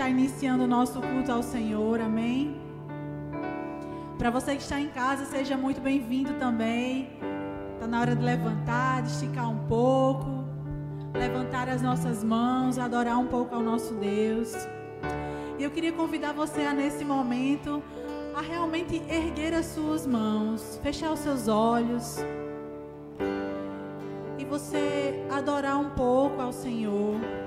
estar iniciando o nosso culto ao Senhor, amém? Para você que está em casa, seja muito bem-vindo também. Está na hora de levantar, de esticar um pouco, levantar as nossas mãos, adorar um pouco ao nosso Deus. E eu queria convidar você a, nesse momento, a realmente erguer as suas mãos, fechar os seus olhos e você adorar um pouco ao Senhor.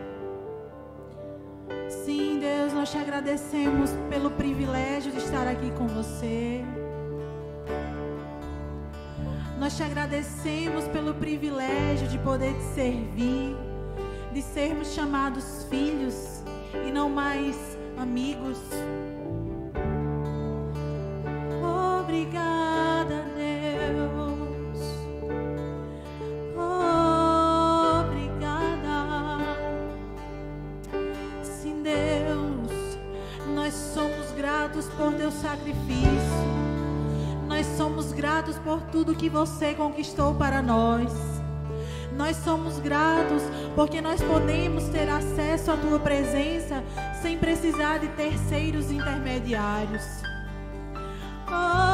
Sim, Deus, nós te agradecemos pelo privilégio de estar aqui com você. Nós te agradecemos pelo privilégio de poder te servir, de sermos chamados filhos e não mais amigos. Que você conquistou para nós. Nós somos gratos porque nós podemos ter acesso à tua presença sem precisar de terceiros intermediários. Obrigada,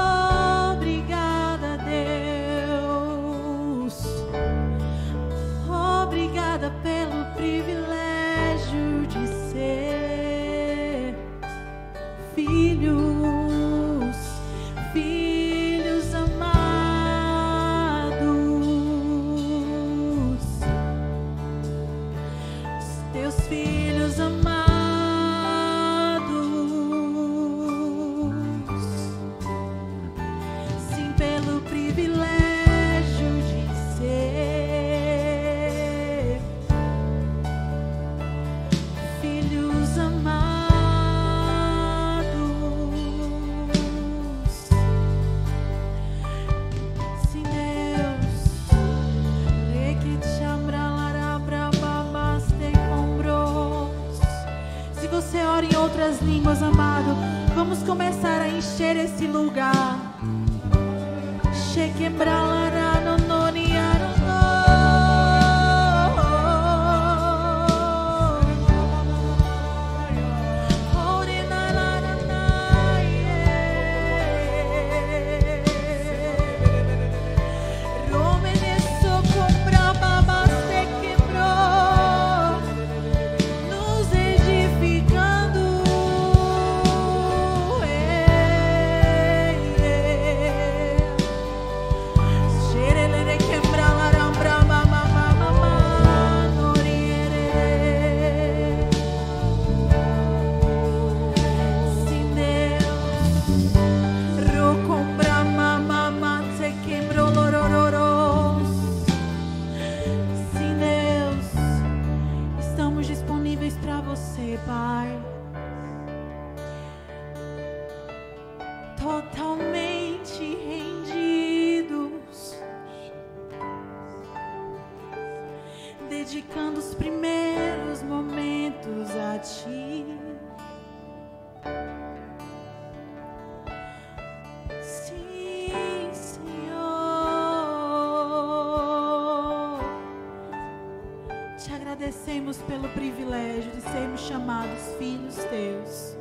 chamados filhos teus.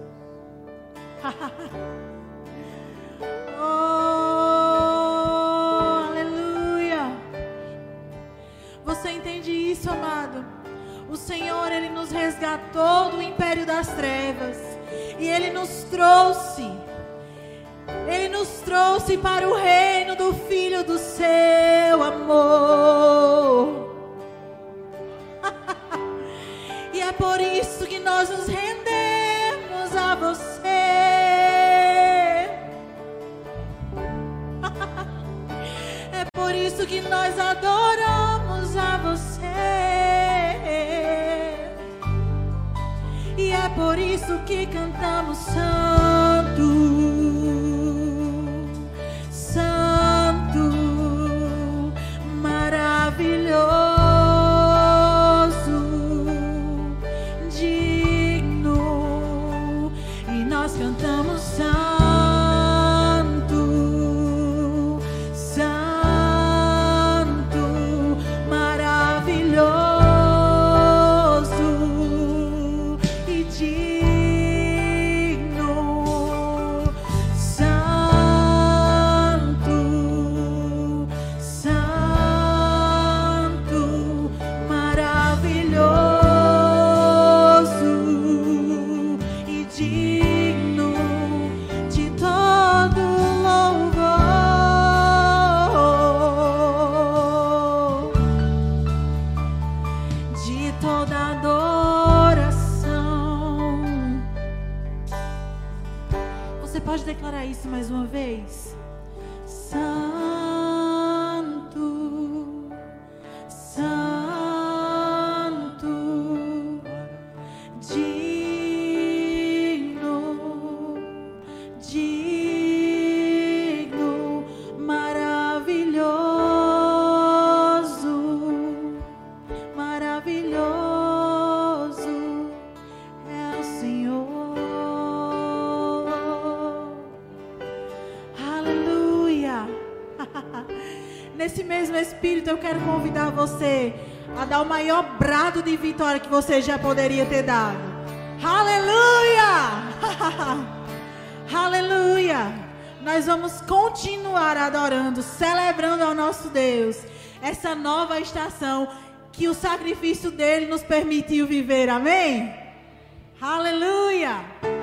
oh, aleluia. Você entende isso, amado? O Senhor, Ele nos resgatou do império das trevas. E Ele nos trouxe. Ele nos trouxe para o reino do Filho do seu amor. Nós nos rendemos a você. É por isso que nós adoramos a você. E é por isso que cantamos santo. Espírito, eu quero convidar você a dar o maior brado de vitória que você já poderia ter dado. Aleluia! Aleluia! Nós vamos continuar adorando, celebrando ao nosso Deus essa nova estação que o sacrifício dele nos permitiu viver. Amém? Aleluia!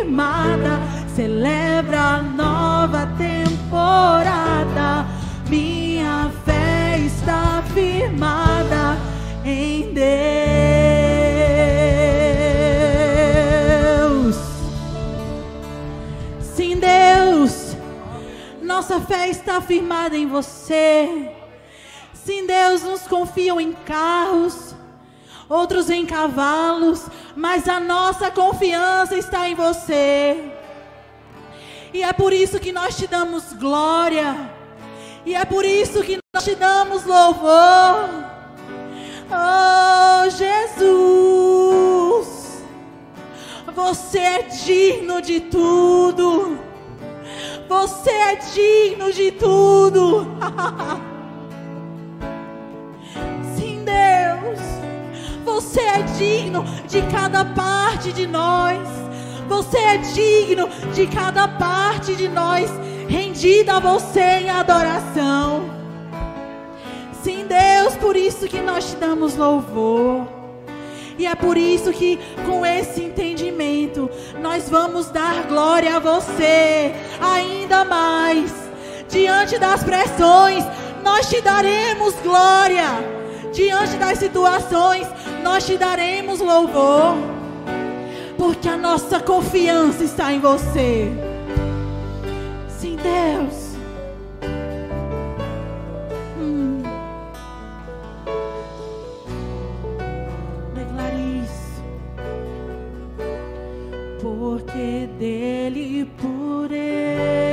Firmada, celebra a nova temporada. Minha fé está firmada em Deus. Sim, Deus, nossa fé está firmada em você. Sim, Deus, nos confiam em carros, outros em cavalos, mas a nossa confiança está em você. E é por isso que nós te damos glória. E é por isso que nós te damos louvor. Oh, Jesus. Você é digno de tudo. Você é digno de tudo. Você é digno de cada parte de nós. Você é digno de cada parte de nós, rendida a você em adoração. Sim, Deus, por isso que nós te damos louvor. E é por isso que, com esse entendimento, nós vamos dar glória a você ainda mais. Diante das pressões, nós te daremos glória. Diante das situações, nós te daremos louvor. Porque a nossa confiança está em você. Sim, Deus. Hum. Isso. Porque dele, por ele,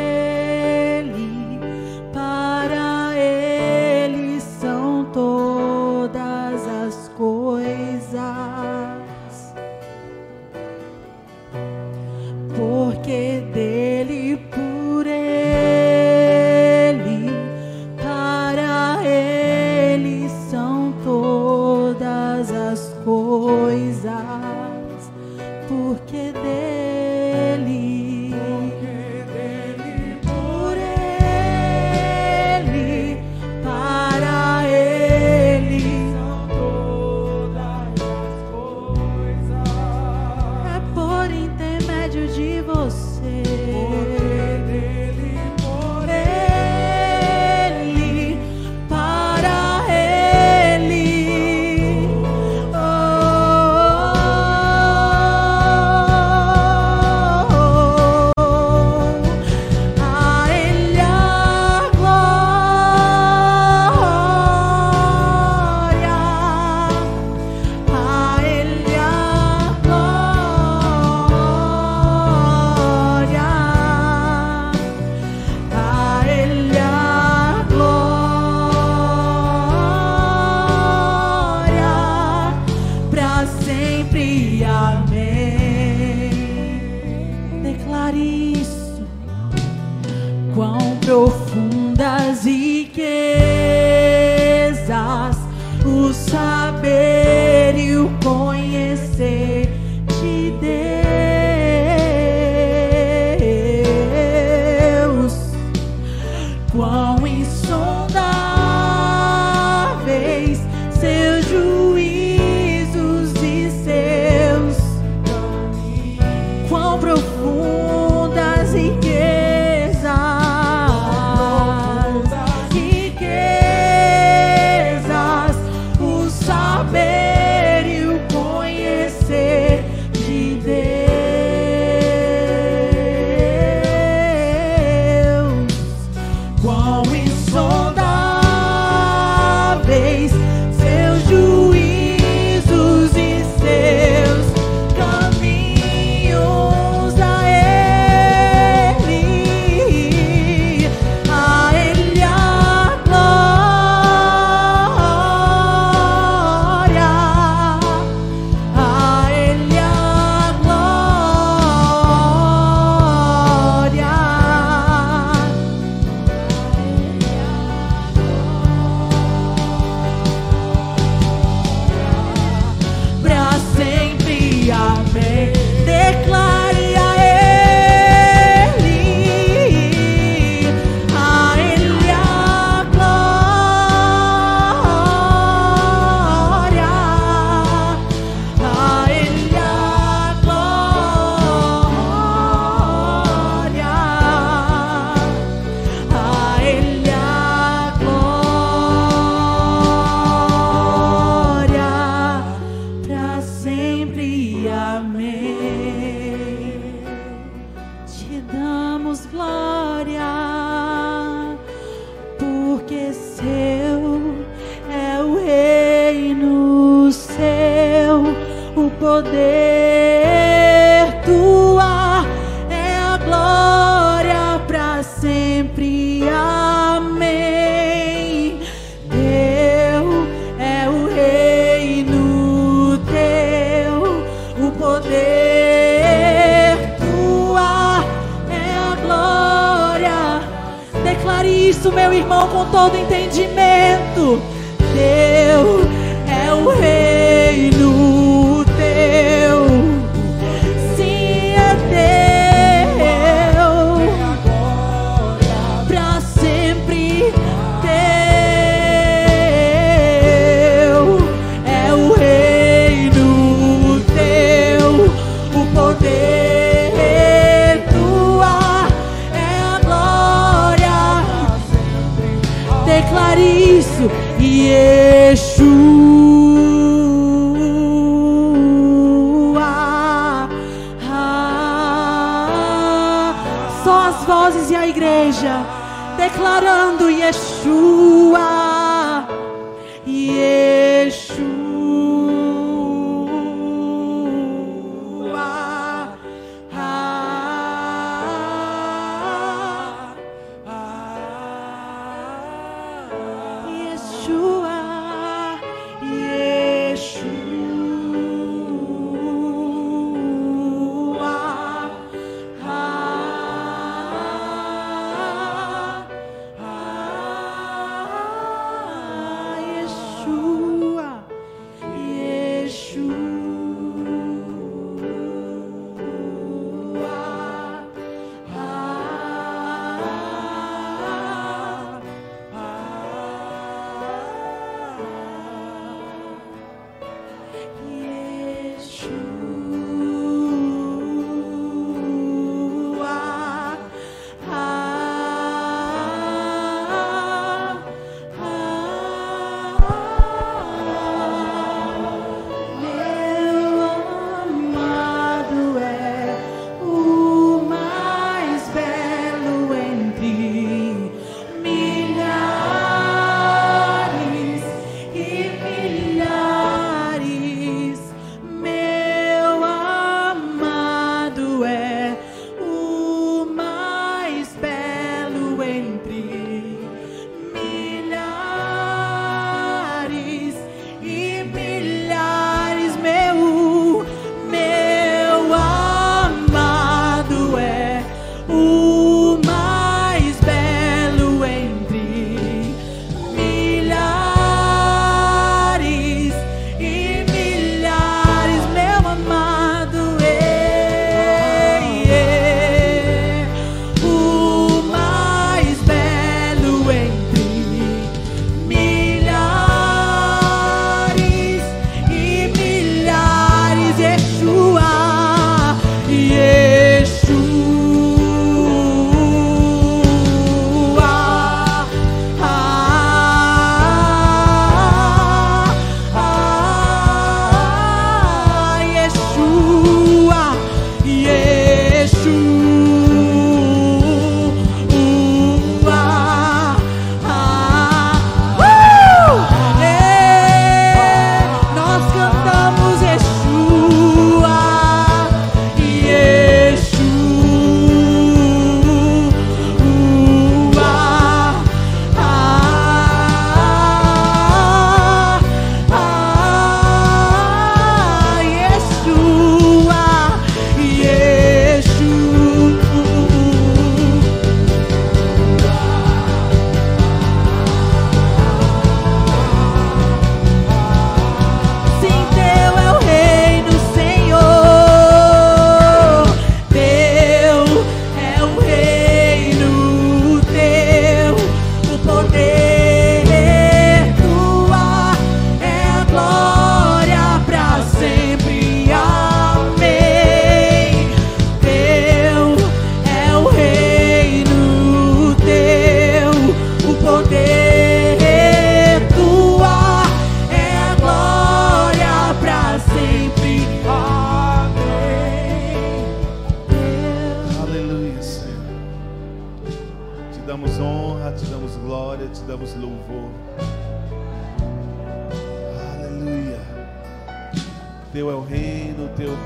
saber e o conhecer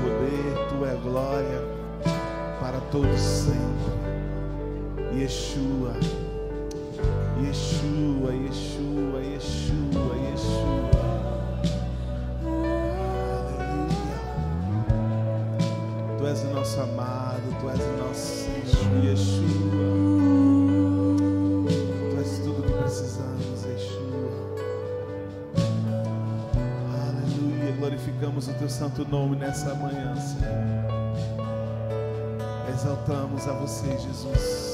poder, tua é glória para todos sempre. Yeshua, Yeshua, Yeshua, Yeshua. Santo nome nessa manhã, Senhor. Exaltamos a você, Jesus.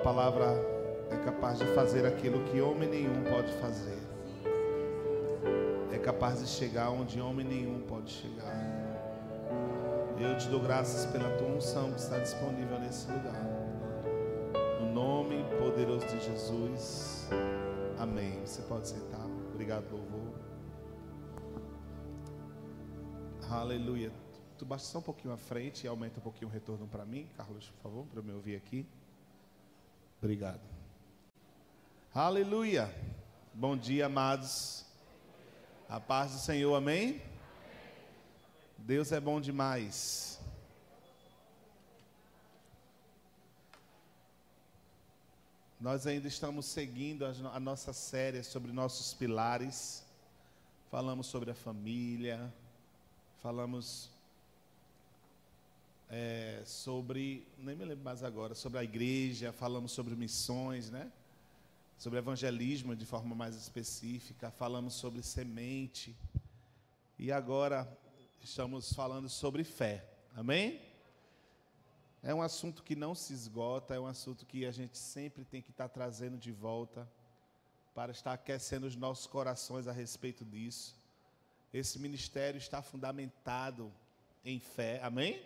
Palavra é capaz de fazer aquilo que homem nenhum pode fazer. É capaz de chegar onde homem nenhum pode chegar. Eu te dou graças pela tua unção que está disponível nesse lugar. No nome poderoso de Jesus. Amém. Você pode sentar. Obrigado, louvor. Aleluia. Tu baixa só um pouquinho à frente e aumenta um pouquinho o retorno para mim, Carlos, por favor, para eu me ouvir aqui. Obrigado. Aleluia. Bom dia, amados. A paz do Senhor, amém? Deus é bom demais. Nós ainda estamos seguindo a, no- a nossa série sobre nossos pilares. Falamos sobre a família, falamos é, sobre, nem me lembro mais agora, sobre a igreja, falamos sobre missões, né? Sobre evangelismo de forma mais específica, falamos sobre semente. E agora estamos falando sobre fé. Amém? É um assunto que não se esgota, é um assunto que a gente sempre tem que estar trazendo de volta para estar aquecendo os nossos corações a respeito disso. Esse ministério está fundamentado em fé, amém?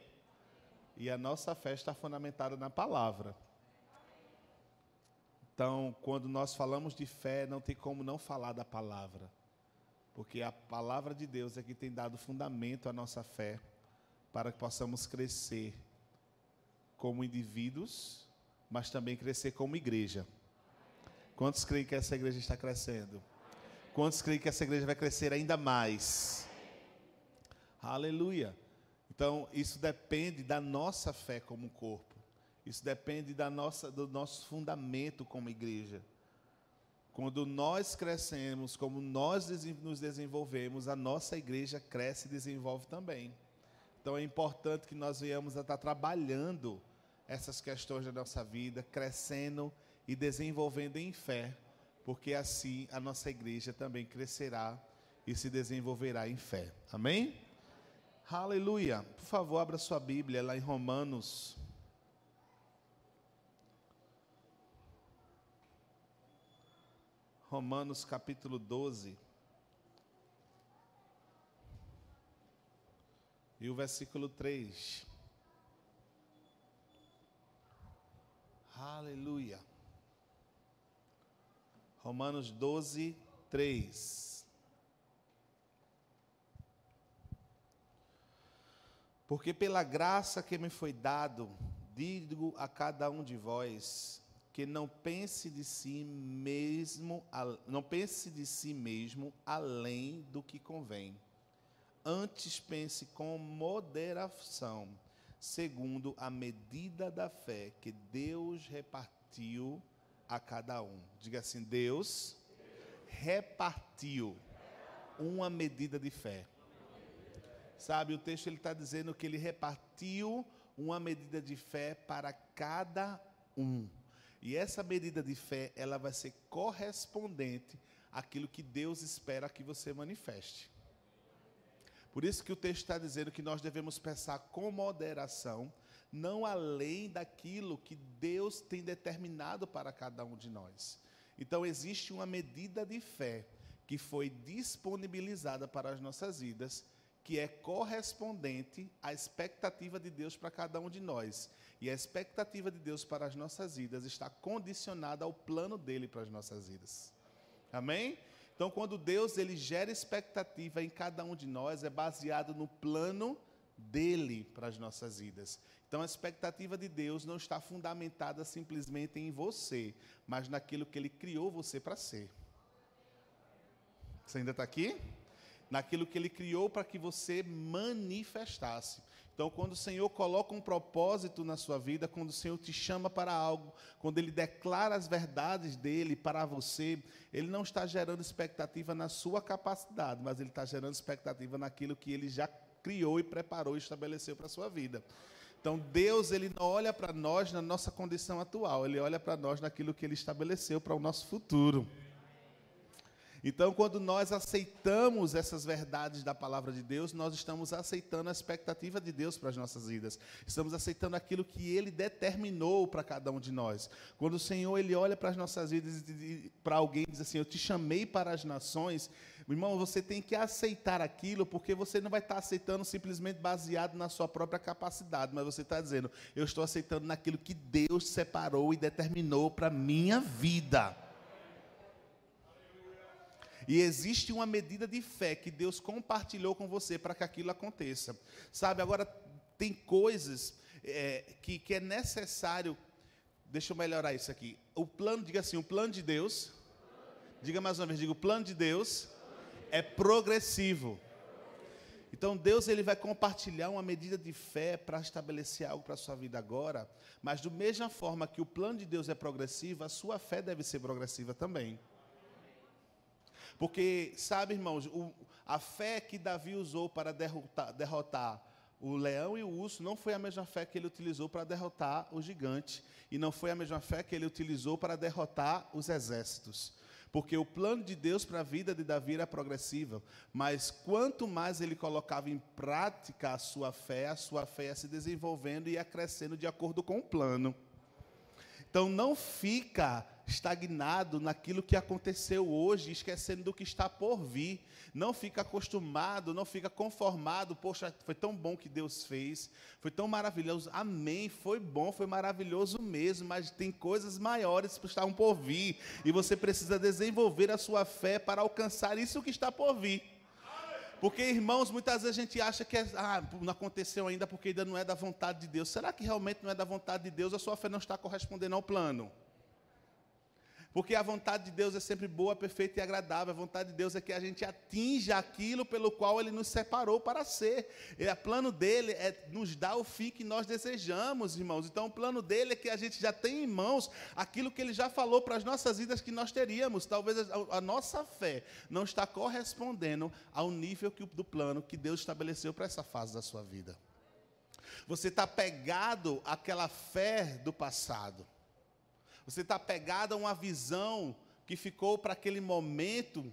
E a nossa fé está fundamentada na palavra. Então, quando nós falamos de fé, não tem como não falar da palavra. Porque a palavra de Deus é que tem dado fundamento à nossa fé para que possamos crescer como indivíduos, mas também crescer como igreja. Quantos creem que essa igreja está crescendo? Quantos creem que essa igreja vai crescer ainda mais? Aleluia. Então, isso depende da nossa fé como corpo. Isso depende da nossa, do nosso fundamento como igreja. Quando nós crescemos, como nós nos desenvolvemos, a nossa igreja cresce e desenvolve também. Então é importante que nós venhamos a estar trabalhando essas questões da nossa vida, crescendo e desenvolvendo em fé, porque assim a nossa igreja também crescerá e se desenvolverá em fé. Amém? Aleluia. Por favor, abra sua Bíblia lá em Romanos. Romanos capítulo 12. E o versículo 3. Aleluia. Romanos 12, 3. Porque pela graça que me foi dado, digo a cada um de vós que não pense de si mesmo, não pense de si mesmo além do que convém. Antes pense com moderação, segundo a medida da fé que Deus repartiu a cada um. Diga assim: Deus repartiu uma medida de fé. Sabe, o texto ele está dizendo que ele repartiu uma medida de fé para cada um. E essa medida de fé, ela vai ser correspondente àquilo que Deus espera que você manifeste. Por isso que o texto está dizendo que nós devemos pensar com moderação, não além daquilo que Deus tem determinado para cada um de nós. Então existe uma medida de fé que foi disponibilizada para as nossas vidas, que é correspondente à expectativa de Deus para cada um de nós. E a expectativa de Deus para as nossas vidas está condicionada ao plano dele para as nossas vidas. Amém? Então, quando Deus ele gera expectativa em cada um de nós, é baseado no plano dele para as nossas vidas. Então, a expectativa de Deus não está fundamentada simplesmente em você, mas naquilo que ele criou você para ser. Você ainda está aqui? Naquilo que ele criou para que você manifestasse. Então, quando o Senhor coloca um propósito na sua vida, quando o Senhor te chama para algo, quando Ele declara as verdades dele para você, Ele não está gerando expectativa na sua capacidade, mas Ele está gerando expectativa naquilo que Ele já criou e preparou e estabeleceu para a sua vida. Então, Deus, Ele não olha para nós na nossa condição atual, Ele olha para nós naquilo que Ele estabeleceu para o nosso futuro. Então, quando nós aceitamos essas verdades da palavra de Deus, nós estamos aceitando a expectativa de Deus para as nossas vidas. Estamos aceitando aquilo que Ele determinou para cada um de nós. Quando o Senhor ele olha para as nossas vidas e para alguém diz assim: Eu te chamei para as nações. Irmão, você tem que aceitar aquilo, porque você não vai estar aceitando simplesmente baseado na sua própria capacidade, mas você está dizendo: Eu estou aceitando naquilo que Deus separou e determinou para minha vida. E existe uma medida de fé que Deus compartilhou com você para que aquilo aconteça. Sabe, agora tem coisas é, que, que é necessário. Deixa eu melhorar isso aqui. O plano, diga assim, o plano de Deus. Diga mais uma vez, diga, o plano de Deus é progressivo. Então Deus ele vai compartilhar uma medida de fé para estabelecer algo para a sua vida agora, mas da mesma forma que o plano de Deus é progressivo, a sua fé deve ser progressiva também. Porque, sabe, irmãos, o, a fé que Davi usou para derrotar, derrotar o leão e o urso não foi a mesma fé que ele utilizou para derrotar o gigante. E não foi a mesma fé que ele utilizou para derrotar os exércitos. Porque o plano de Deus para a vida de Davi era progressivo. Mas quanto mais ele colocava em prática a sua fé, a sua fé ia se desenvolvendo e ia crescendo de acordo com o plano. Então não fica estagnado naquilo que aconteceu hoje, esquecendo do que está por vir. Não fica acostumado, não fica conformado. Poxa, foi tão bom que Deus fez, foi tão maravilhoso. Amém, foi bom, foi maravilhoso mesmo, mas tem coisas maiores que estão por vir. E você precisa desenvolver a sua fé para alcançar isso que está por vir. Porque, irmãos, muitas vezes a gente acha que é, ah, não aconteceu ainda porque ainda não é da vontade de Deus. Será que realmente não é da vontade de Deus? A sua fé não está correspondendo ao plano? Porque a vontade de Deus é sempre boa, perfeita e agradável. A vontade de Deus é que a gente atinja aquilo pelo qual Ele nos separou para ser. E o plano dele é nos dar o fim que nós desejamos, irmãos. Então, o plano dele é que a gente já tem em mãos aquilo que Ele já falou para as nossas vidas que nós teríamos. Talvez a, nossa fé não está correspondendo ao nível do plano que Deus estabeleceu para essa fase da sua vida. Você está pegado àquela fé do passado. Você está pegado a uma visão que ficou para aquele momento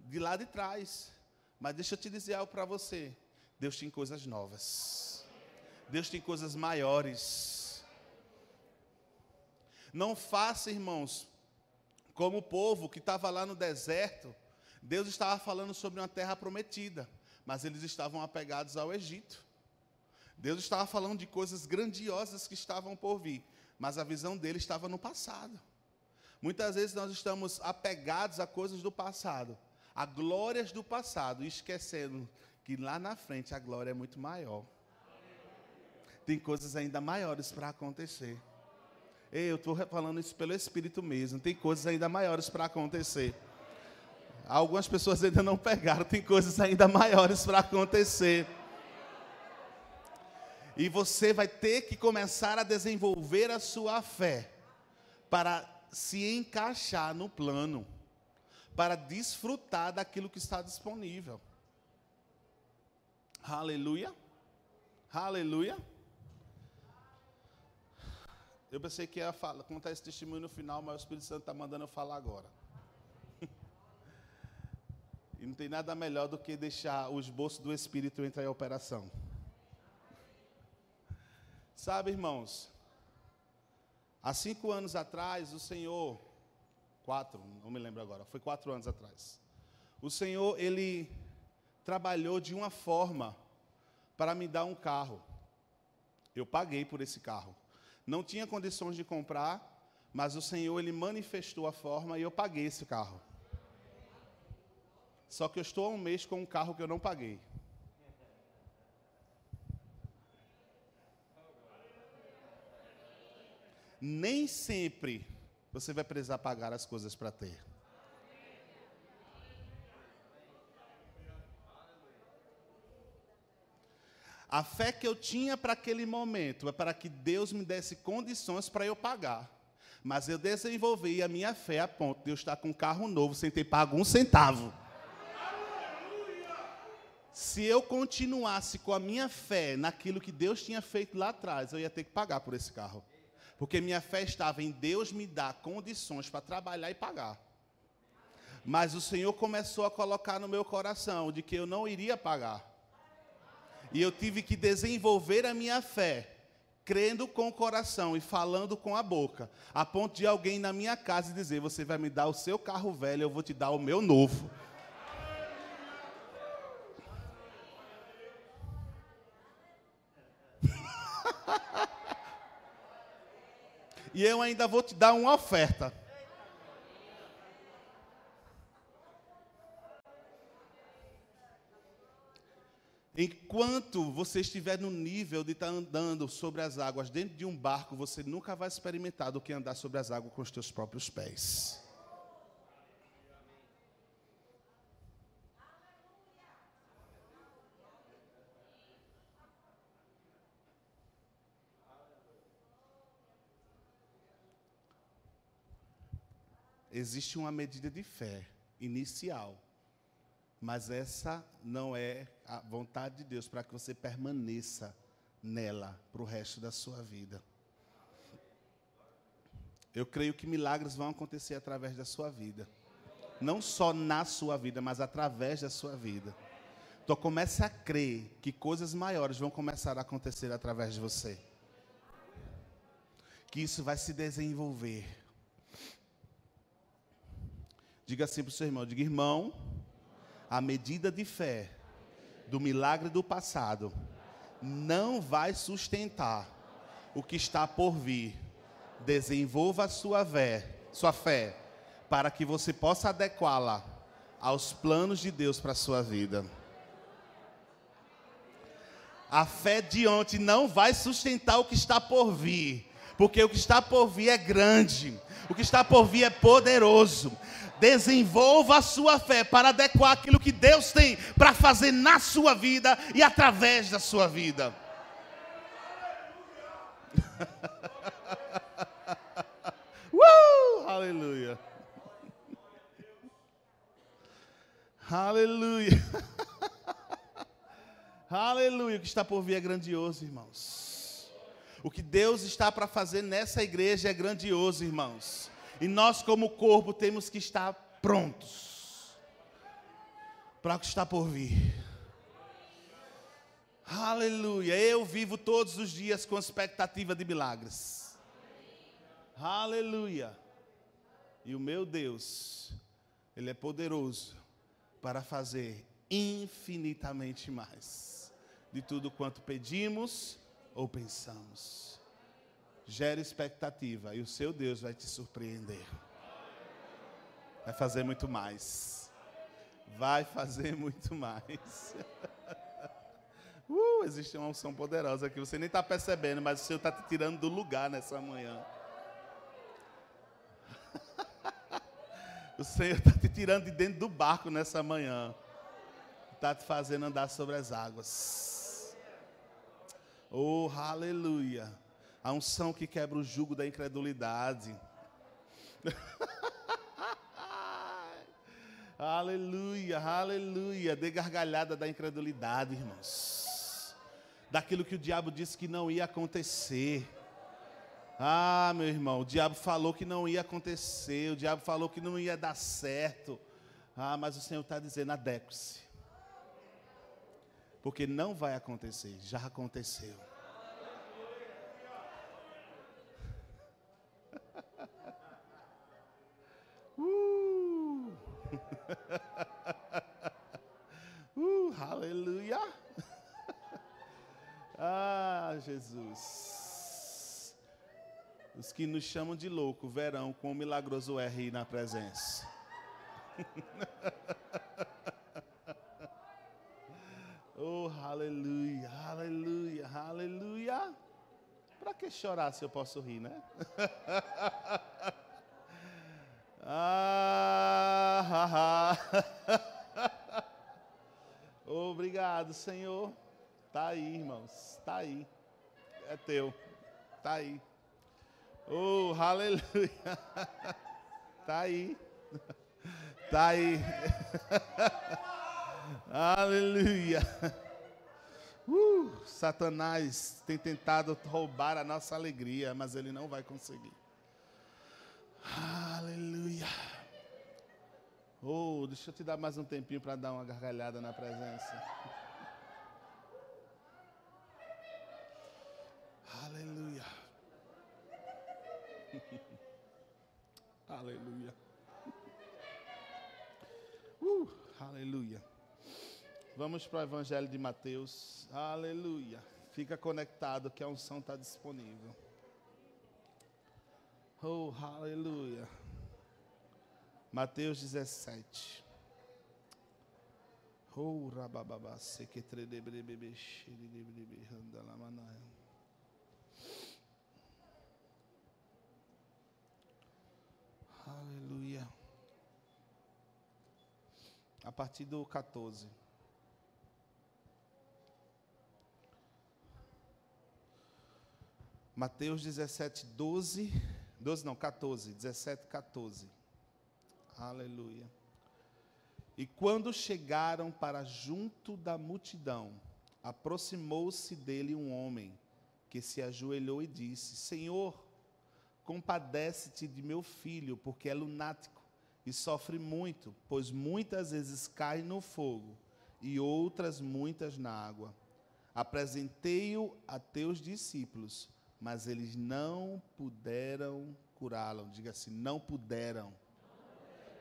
de lá de trás. Mas deixa eu te dizer algo para você. Deus tem coisas novas. Deus tem coisas maiores. Não faça, irmãos, como o povo que estava lá no deserto. Deus estava falando sobre uma terra prometida, mas eles estavam apegados ao Egito. Deus estava falando de coisas grandiosas que estavam por vir mas a visão dele estava no passado. Muitas vezes nós estamos apegados a coisas do passado, a glórias do passado, esquecendo que lá na frente a glória é muito maior. Tem coisas ainda maiores para acontecer. Ei, eu estou falando isso pelo Espírito mesmo. Tem coisas ainda maiores para acontecer. Algumas pessoas ainda não pegaram, tem coisas ainda maiores para acontecer. E você vai ter que começar a desenvolver a sua fé para se encaixar no plano, para desfrutar daquilo que está disponível. Aleluia. Aleluia. Eu pensei que ia falar, contar esse testemunho no final, mas o Espírito Santo está mandando eu falar agora. e não tem nada melhor do que deixar o esboço do Espírito entrar em operação. Sabe, irmãos, há cinco anos atrás, o Senhor, quatro, não me lembro agora, foi quatro anos atrás. O Senhor, Ele trabalhou de uma forma para me dar um carro. Eu paguei por esse carro. Não tinha condições de comprar, mas o Senhor, Ele manifestou a forma e eu paguei esse carro. Só que eu estou há um mês com um carro que eu não paguei. Nem sempre você vai precisar pagar as coisas para ter. A fé que eu tinha para aquele momento é para que Deus me desse condições para eu pagar. Mas eu desenvolvi a minha fé a ponto de eu estar com um carro novo sem ter pago um centavo. Se eu continuasse com a minha fé naquilo que Deus tinha feito lá atrás, eu ia ter que pagar por esse carro. Porque minha fé estava em Deus me dar condições para trabalhar e pagar. Mas o Senhor começou a colocar no meu coração de que eu não iria pagar. E eu tive que desenvolver a minha fé, crendo com o coração e falando com a boca, a ponto de alguém na minha casa dizer: Você vai me dar o seu carro velho, eu vou te dar o meu novo. E eu ainda vou te dar uma oferta. Enquanto você estiver no nível de estar andando sobre as águas dentro de um barco, você nunca vai experimentar do que andar sobre as águas com os teus próprios pés. Existe uma medida de fé inicial, mas essa não é a vontade de Deus para que você permaneça nela para o resto da sua vida. Eu creio que milagres vão acontecer através da sua vida. Não só na sua vida, mas através da sua vida. Então comece a crer que coisas maiores vão começar a acontecer através de você. Que isso vai se desenvolver Diga assim para o seu irmão: diga, irmão, a medida de fé do milagre do passado não vai sustentar o que está por vir. Desenvolva a sua fé, sua fé, para que você possa adequá-la aos planos de Deus para a sua vida. A fé de ontem não vai sustentar o que está por vir, porque o que está por vir é grande, o que está por vir é poderoso. Desenvolva a sua fé para adequar aquilo que Deus tem para fazer na sua vida e através da sua vida. uh, aleluia. Aleluia. Aleluia. O que está por vir é grandioso, irmãos. O que Deus está para fazer nessa igreja é grandioso, irmãos. E nós, como corpo, temos que estar prontos para o que está por vir. Aleluia. Eu vivo todos os dias com expectativa de milagres. Aleluia. E o meu Deus, Ele é poderoso para fazer infinitamente mais de tudo quanto pedimos ou pensamos gere expectativa e o seu Deus vai te surpreender. Vai fazer muito mais. Vai fazer muito mais. Uh, existe uma unção poderosa aqui. Você nem está percebendo, mas o Senhor está te tirando do lugar nessa manhã. o Senhor está te tirando de dentro do barco nessa manhã. Está te fazendo andar sobre as águas. Oh, aleluia. A unção que quebra o jugo da incredulidade. Aleluia, aleluia. Dê gargalhada da incredulidade, irmãos. Daquilo que o diabo disse que não ia acontecer. Ah, meu irmão, o diabo falou que não ia acontecer, o diabo falou que não ia dar certo. Ah, mas o Senhor está dizendo: adeque-se. Porque não vai acontecer, já aconteceu. Uh! uh, aleluia! ah, Jesus. Os que nos chamam de louco verão quão milagroso é rir na presença. oh, aleluia, aleluia, aleluia. Para que chorar se eu posso rir, né? Ah, Obrigado, Senhor. Tá aí, irmãos. Tá aí. É teu. Tá aí. Oh, aleluia. Tá aí. Tá aí. aleluia. Uh, Satanás tem tentado roubar a nossa alegria, mas ele não vai conseguir. Aleluia. Oh, deixa eu te dar mais um tempinho para dar uma gargalhada na presença. Aleluia. aleluia. Uh, aleluia. Vamos para o Evangelho de Mateus. Aleluia. Fica conectado que a unção está disponível. Oh, aleluia. Mateus 17. Oh, rabababa, sequetredebrebe, xeridebrebe, randalamanaia. Aleluia. A partir do 14. Mateus 17, 12. 12 não, 14. 17, 14. Aleluia. E quando chegaram para junto da multidão, aproximou-se dele um homem que se ajoelhou e disse: Senhor, Compadece-te de meu filho, porque é lunático e sofre muito, pois muitas vezes cai no fogo e outras muitas na água. Apresentei-o a teus discípulos, mas eles não puderam curá-lo. Diga assim: não puderam.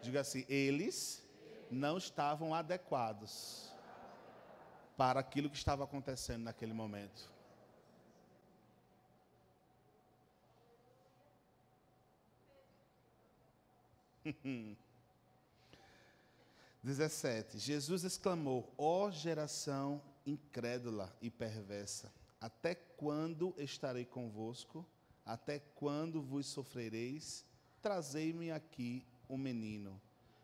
Diga assim: eles não estavam adequados para aquilo que estava acontecendo naquele momento. 17. Jesus exclamou: Ó oh, geração incrédula e perversa, até quando estarei convosco? Até quando vos sofrereis? Trazei-me aqui o menino.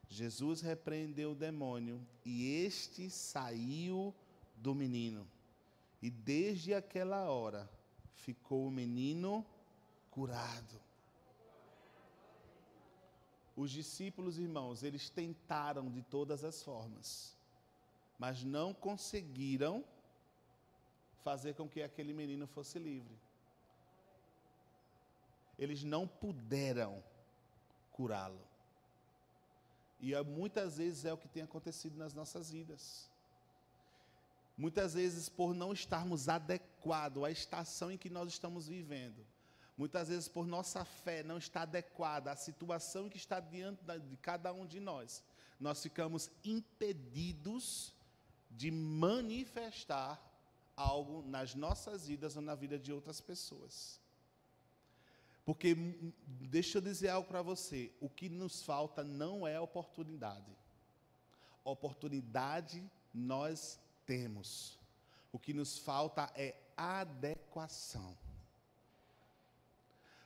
Jesus repreendeu o demônio e este saiu do menino. E desde aquela hora ficou o menino curado. Os discípulos, irmãos, eles tentaram de todas as formas, mas não conseguiram fazer com que aquele menino fosse livre. Eles não puderam curá-lo. E é, muitas vezes é o que tem acontecido nas nossas vidas. Muitas vezes, por não estarmos adequados à estação em que nós estamos vivendo, Muitas vezes, por nossa fé não estar adequada à situação que está diante de cada um de nós, nós ficamos impedidos de manifestar algo nas nossas vidas ou na vida de outras pessoas. Porque, deixa eu dizer algo para você: o que nos falta não é oportunidade. Oportunidade nós temos. O que nos falta é adequação.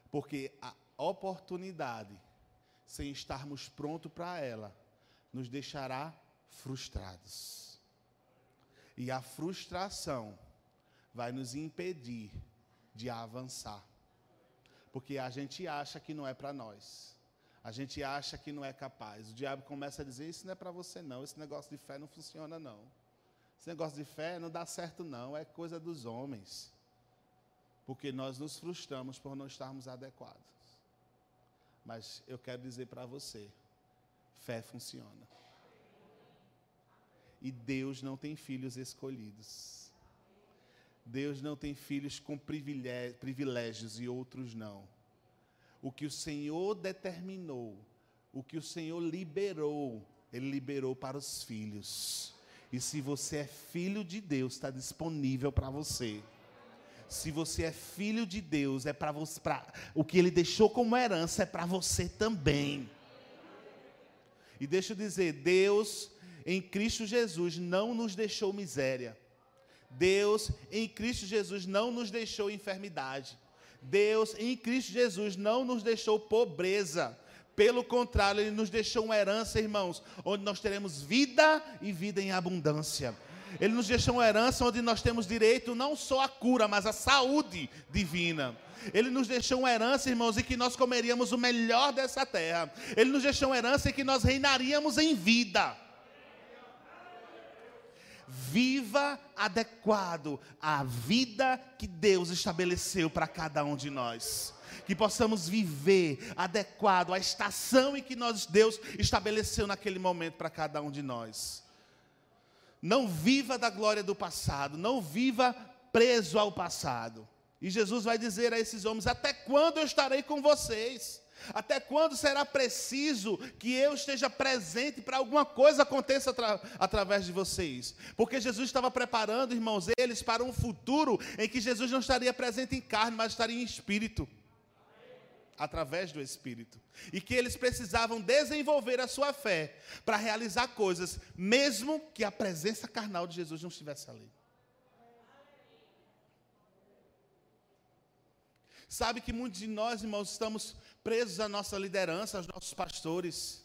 Porque a oportunidade, sem estarmos prontos para ela, nos deixará frustrados. E a frustração vai nos impedir de avançar. Porque a gente acha que não é para nós. a gente acha que não é capaz. O diabo começa a dizer: Isso não é para você, não. Esse negócio de fé não funciona, não. Esse negócio de fé não dá certo, não. É coisa dos homens. Porque nós nos frustramos por não estarmos adequados. Mas eu quero dizer para você: fé funciona. E Deus não tem filhos escolhidos. Deus não tem filhos com privilégios e outros não o que o Senhor determinou, o que o Senhor liberou, Ele liberou para os filhos. E se você é filho de Deus, está disponível para você. Se você é filho de Deus, é para você, pra, o que Ele deixou como herança é para você também. E deixa eu dizer, Deus em Cristo Jesus não nos deixou miséria. Deus em Cristo Jesus não nos deixou enfermidade. Deus, em Cristo Jesus, não nos deixou pobreza. Pelo contrário, Ele nos deixou uma herança, irmãos, onde nós teremos vida e vida em abundância. Ele nos deixou uma herança onde nós temos direito não só à cura, mas à saúde divina. Ele nos deixou uma herança, irmãos, em que nós comeríamos o melhor dessa terra. Ele nos deixou uma herança em que nós reinaríamos em vida viva adequado à vida que Deus estabeleceu para cada um de nós. Que possamos viver adequado à estação em que nós, Deus estabeleceu naquele momento para cada um de nós. Não viva da glória do passado, não viva preso ao passado. E Jesus vai dizer a esses homens: Até quando eu estarei com vocês? Até quando será preciso que eu esteja presente para alguma coisa aconteça atra através de vocês? Porque Jesus estava preparando, irmãos, eles para um futuro em que Jesus não estaria presente em carne, mas estaria em espírito. Através do Espírito. E que eles precisavam desenvolver a sua fé para realizar coisas, mesmo que a presença carnal de Jesus não estivesse ali. Sabe que muitos de nós, irmãos, estamos presos à nossa liderança, aos nossos pastores.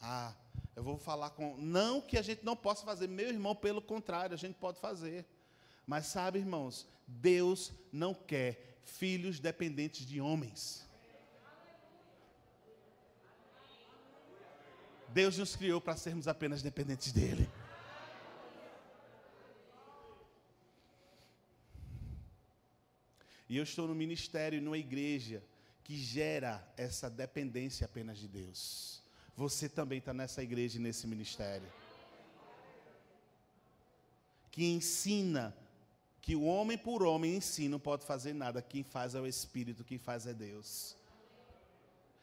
Ah, eu vou falar com. Não que a gente não possa fazer, meu irmão, pelo contrário, a gente pode fazer. Mas sabe, irmãos, Deus não quer filhos dependentes de homens. Deus nos criou para sermos apenas dependentes dEle. E eu estou no ministério, numa igreja, que gera essa dependência apenas de Deus. Você também está nessa igreja e nesse ministério. Que ensina que o homem por homem em si não pode fazer nada. Quem faz é o Espírito, quem faz é Deus.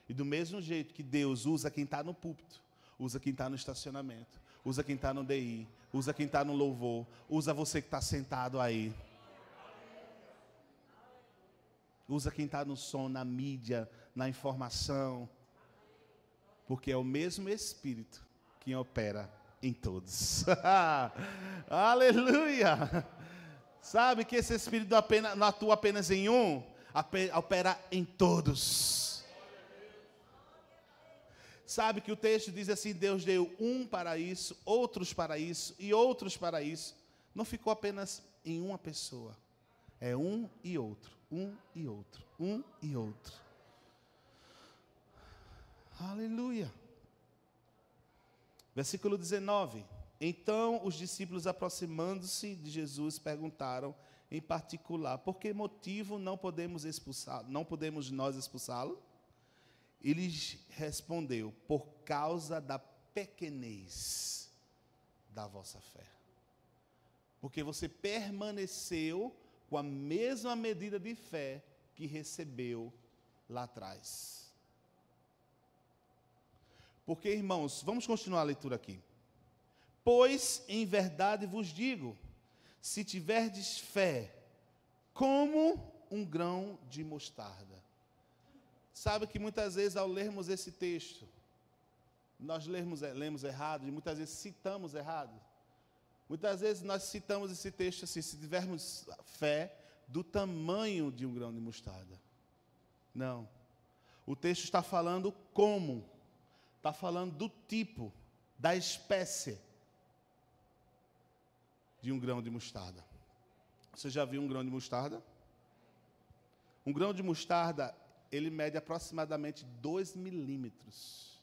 E do mesmo jeito que Deus usa quem está no púlpito, usa quem está no estacionamento, usa quem está no DI, usa quem está no louvor, usa você que está sentado aí. Usa quem está no som, na mídia, na informação. Porque é o mesmo Espírito que opera em todos. Aleluia! Sabe que esse Espírito não atua apenas em um, opera em todos. Sabe que o texto diz assim: Deus deu um para isso, outros para isso e outros para isso. Não ficou apenas em uma pessoa, é um e outro um e outro, um e outro. Aleluia. Versículo 19. Então os discípulos, aproximando-se de Jesus, perguntaram em particular: por que motivo não podemos expulsar, não podemos nós expulsá-lo? Ele respondeu: por causa da pequenez da vossa fé. Porque você permaneceu com a mesma medida de fé que recebeu lá atrás. Porque, irmãos, vamos continuar a leitura aqui. Pois em verdade vos digo: se tiverdes fé, como um grão de mostarda. Sabe que muitas vezes ao lermos esse texto, nós lemos, lemos errado e muitas vezes citamos errado. Muitas vezes nós citamos esse texto assim, se tivermos fé do tamanho de um grão de mostarda. Não. O texto está falando como, está falando do tipo, da espécie de um grão de mostarda. Você já viu um grão de mostarda? Um grão de mostarda, ele mede aproximadamente 2 milímetros.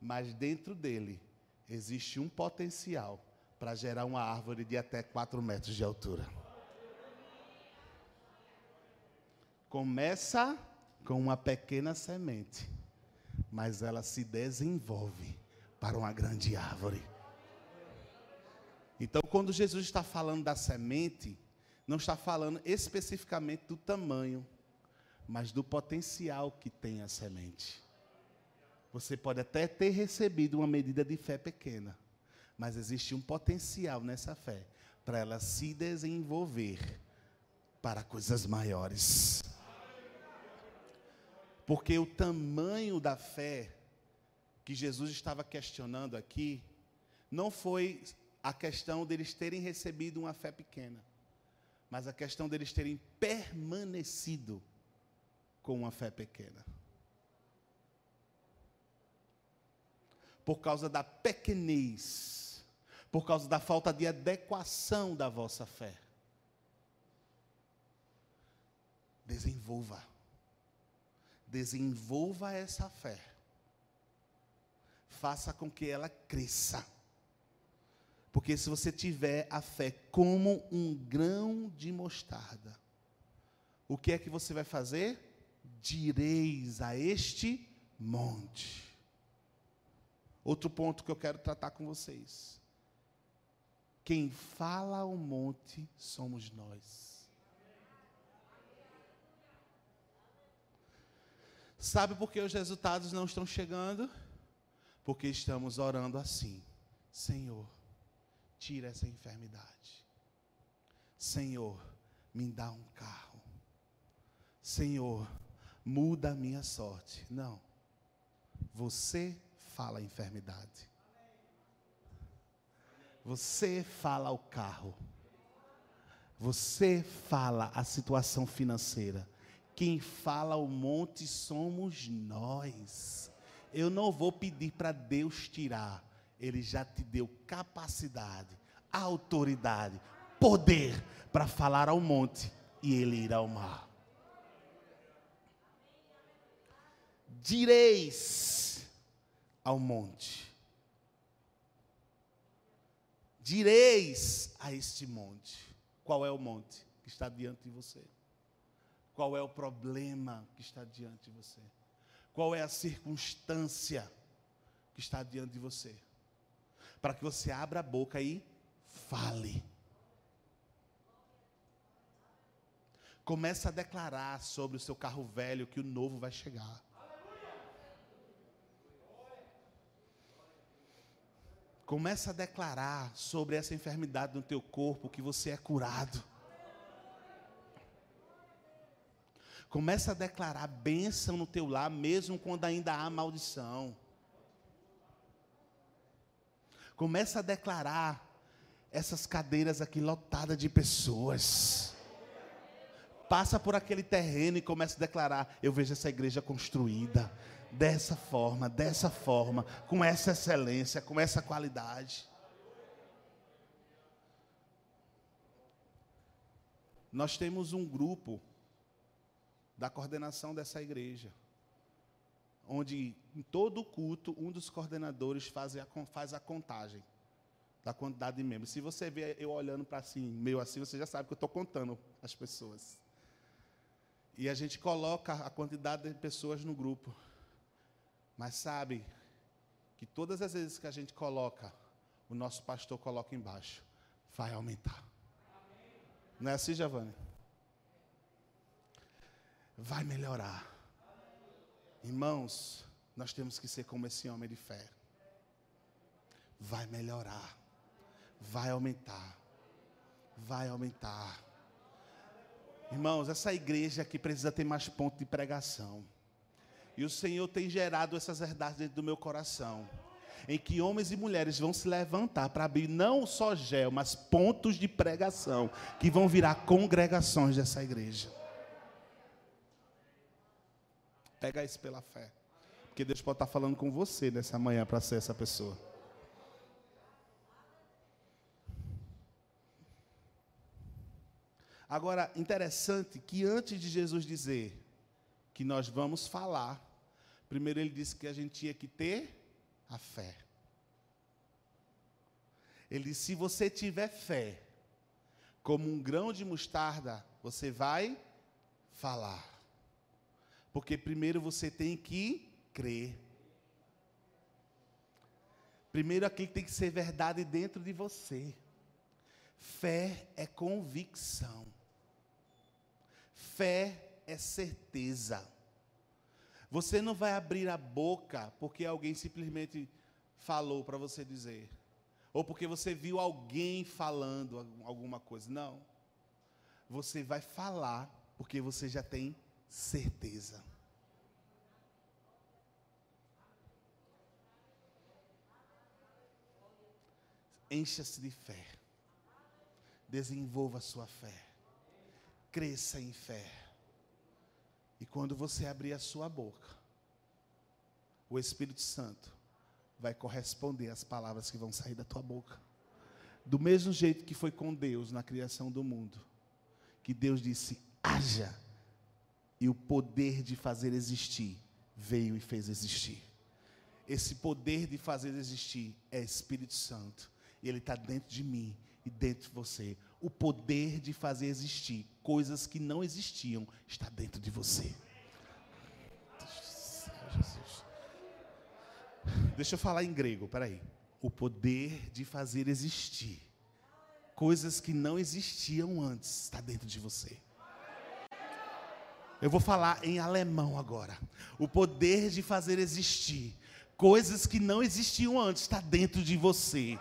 Mas dentro dele existe um potencial para gerar uma árvore de até 4 metros de altura. Começa com uma pequena semente, mas ela se desenvolve para uma grande árvore. Então, quando Jesus está falando da semente, não está falando especificamente do tamanho, mas do potencial que tem a semente. Você pode até ter recebido uma medida de fé pequena, mas existe um potencial nessa fé para ela se desenvolver para coisas maiores. Porque o tamanho da fé que Jesus estava questionando aqui não foi a questão deles terem recebido uma fé pequena, mas a questão deles terem permanecido com uma fé pequena. Por causa da pequenez, por causa da falta de adequação da vossa fé. Desenvolva. Desenvolva essa fé. Faça com que ela cresça. Porque se você tiver a fé como um grão de mostarda, o que é que você vai fazer? Direis a este monte. Outro ponto que eu quero tratar com vocês. Quem fala ao monte somos nós. Sabe por que os resultados não estão chegando? Porque estamos orando assim: Senhor, tira essa enfermidade. Senhor, me dá um carro. Senhor, muda a minha sorte. Não. Você fala a enfermidade. Você fala o carro. Você fala a situação financeira. Quem fala o monte somos nós. Eu não vou pedir para Deus tirar. Ele já te deu capacidade, autoridade, poder para falar ao monte e ele irá ao mar. Direis ao monte. Direis a este monte. Qual é o monte que está diante de você? Qual é o problema que está diante de você? Qual é a circunstância que está diante de você? Para que você abra a boca e fale. Comece a declarar sobre o seu carro velho que o novo vai chegar. Comece a declarar sobre essa enfermidade no teu corpo que você é curado. Começa a declarar bênção no teu lar, mesmo quando ainda há maldição. Começa a declarar essas cadeiras aqui lotadas de pessoas. Passa por aquele terreno e começa a declarar: Eu vejo essa igreja construída dessa forma, dessa forma, com essa excelência, com essa qualidade. Nós temos um grupo da coordenação dessa igreja, onde em todo culto um dos coordenadores faz a, faz a contagem da quantidade de membros. Se você vê eu olhando para assim, meio assim, você já sabe que eu estou contando as pessoas. E a gente coloca a quantidade de pessoas no grupo. Mas sabe que todas as vezes que a gente coloca, o nosso pastor coloca embaixo, vai aumentar. Não é assim, Giovanni? vai melhorar. Irmãos, nós temos que ser como esse homem de fé. Vai melhorar, vai aumentar, vai aumentar. Irmãos, essa igreja aqui precisa ter mais ponto de pregação. E o Senhor tem gerado essas verdades dentro do meu coração. Em que homens e mulheres vão se levantar para abrir não só gel, mas pontos de pregação que vão virar congregações dessa igreja. Pega isso pela fé. Porque Deus pode estar falando com você nessa manhã para ser essa pessoa. Agora, interessante que antes de Jesus dizer, que nós vamos falar, primeiro ele disse que a gente tinha que ter a fé. Ele disse: se você tiver fé, como um grão de mostarda, você vai falar. Porque primeiro você tem que crer. Primeiro aquilo tem que ser verdade dentro de você. Fé é convicção. Fé é certeza. Você não vai abrir a boca porque alguém simplesmente falou para você dizer. Ou porque você viu alguém falando alguma coisa. Não. Você vai falar porque você já tem certeza. Encha-se de fé. Desenvolva a sua fé. Cresça em fé. E quando você abrir a sua boca, o Espírito Santo vai corresponder às palavras que vão sair da tua boca. Do mesmo jeito que foi com Deus na criação do mundo, que Deus disse: haja, e o poder de fazer existir veio e fez existir. Esse poder de fazer existir é Espírito Santo, e ele está dentro de mim e dentro de você. O poder de fazer existir coisas que não existiam está dentro de você. Deixa eu falar em grego, peraí. O poder de fazer existir coisas que não existiam antes está dentro de você. Eu vou falar em alemão agora. O poder de fazer existir coisas que não existiam antes está dentro de você.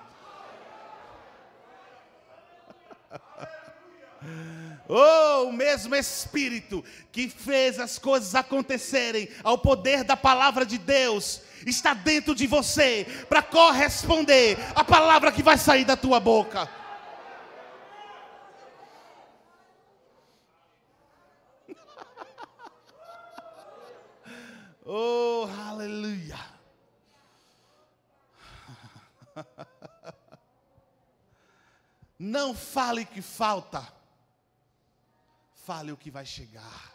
Oh, o mesmo Espírito que fez as coisas acontecerem, ao poder da palavra de Deus, está dentro de você para corresponder à palavra que vai sair da tua boca. Oh, aleluia. Não fale que falta, fale o que vai chegar.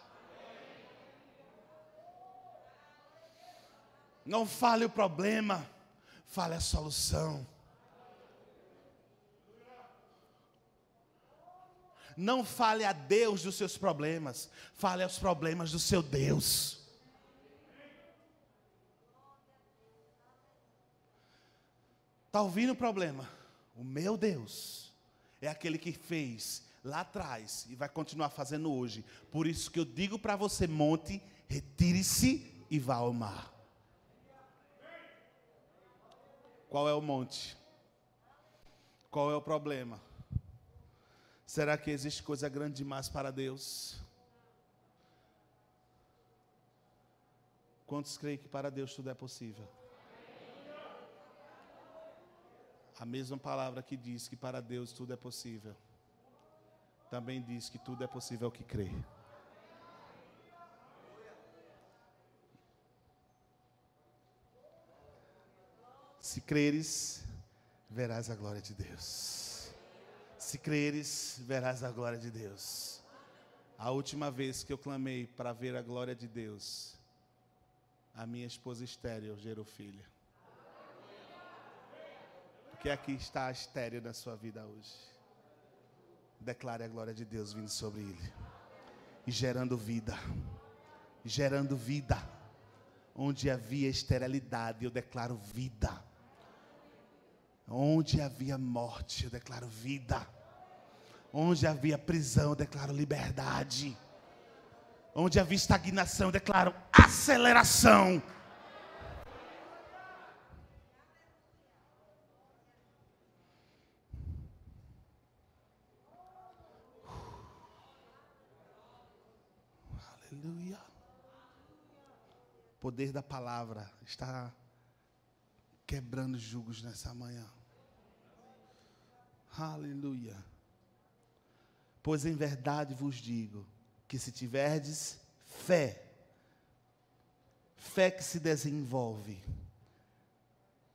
Não fale o problema, fale a solução. Não fale a Deus dos seus problemas, fale aos problemas do seu Deus. Está ouvindo o problema? O meu Deus é aquele que fez lá atrás e vai continuar fazendo hoje. Por isso que eu digo para você, monte, retire-se e vá ao mar. Qual é o monte? Qual é o problema? Será que existe coisa grande demais para Deus? Quantos creem que para Deus tudo é possível? A mesma palavra que diz que para Deus tudo é possível, também diz que tudo é possível ao que crê. Se creres, verás a glória de Deus. Se creres, verás a glória de Deus. A última vez que eu clamei para ver a glória de Deus, a minha esposa estéreo gerou filha. Porque aqui está a estéreo da sua vida hoje. Declare a glória de Deus vindo sobre ele. E gerando vida. Gerando vida. Onde havia esterilidade, eu declaro vida. Onde havia morte, eu declaro vida. Onde havia prisão, eu declaro liberdade. Onde havia estagnação, eu declaro aceleração. Aleluia. O poder da palavra está quebrando julgos nessa manhã. Aleluia. Pois em verdade vos digo que se tiverdes fé, fé que se desenvolve,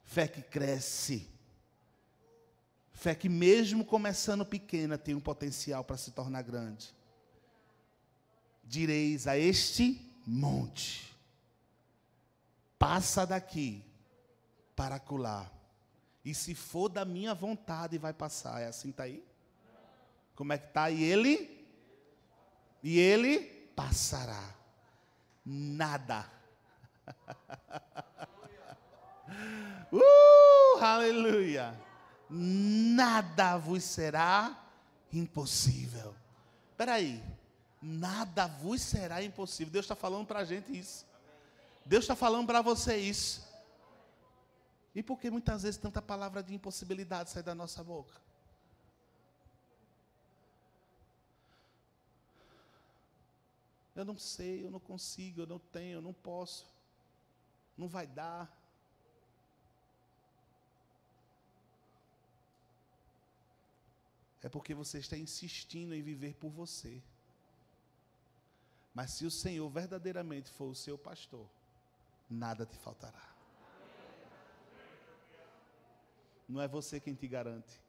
fé que cresce, fé que mesmo começando pequena tem um potencial para se tornar grande direis a este monte. Passa daqui para acolá. E se for da minha vontade, vai passar. É assim, está aí? Como é que está? E ele? E ele passará. Nada. uh, aleluia. Nada vos será impossível. Espera aí. Nada vos será impossível. Deus está falando para a gente isso. Deus está falando para você isso. E por que muitas vezes tanta palavra de impossibilidade sai da nossa boca? Eu não sei, eu não consigo, eu não tenho, eu não posso. Não vai dar. É porque você está insistindo em viver por você. Mas se o Senhor verdadeiramente for o seu pastor, nada te faltará. Não é você quem te garante.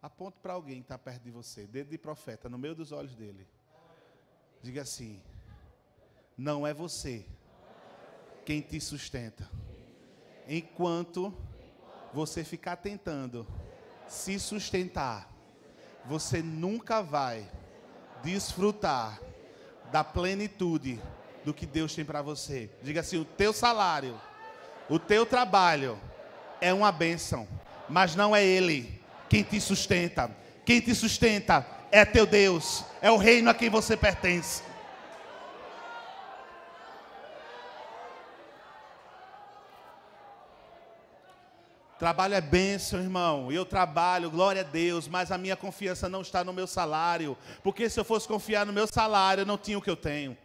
Aponte para alguém que está perto de você, dedo de profeta, no meio dos olhos dele. Diga assim: Não é você quem te sustenta. Enquanto você ficar tentando se sustentar, você nunca vai desfrutar da plenitude do que Deus tem para você. Diga assim: o teu salário, o teu trabalho é uma bênção, mas não é Ele quem te sustenta. Quem te sustenta é teu Deus, é o reino a quem você pertence. Trabalho é bênção, irmão. Eu trabalho, glória a Deus, mas a minha confiança não está no meu salário. Porque se eu fosse confiar no meu salário, eu não tinha o que eu tenho.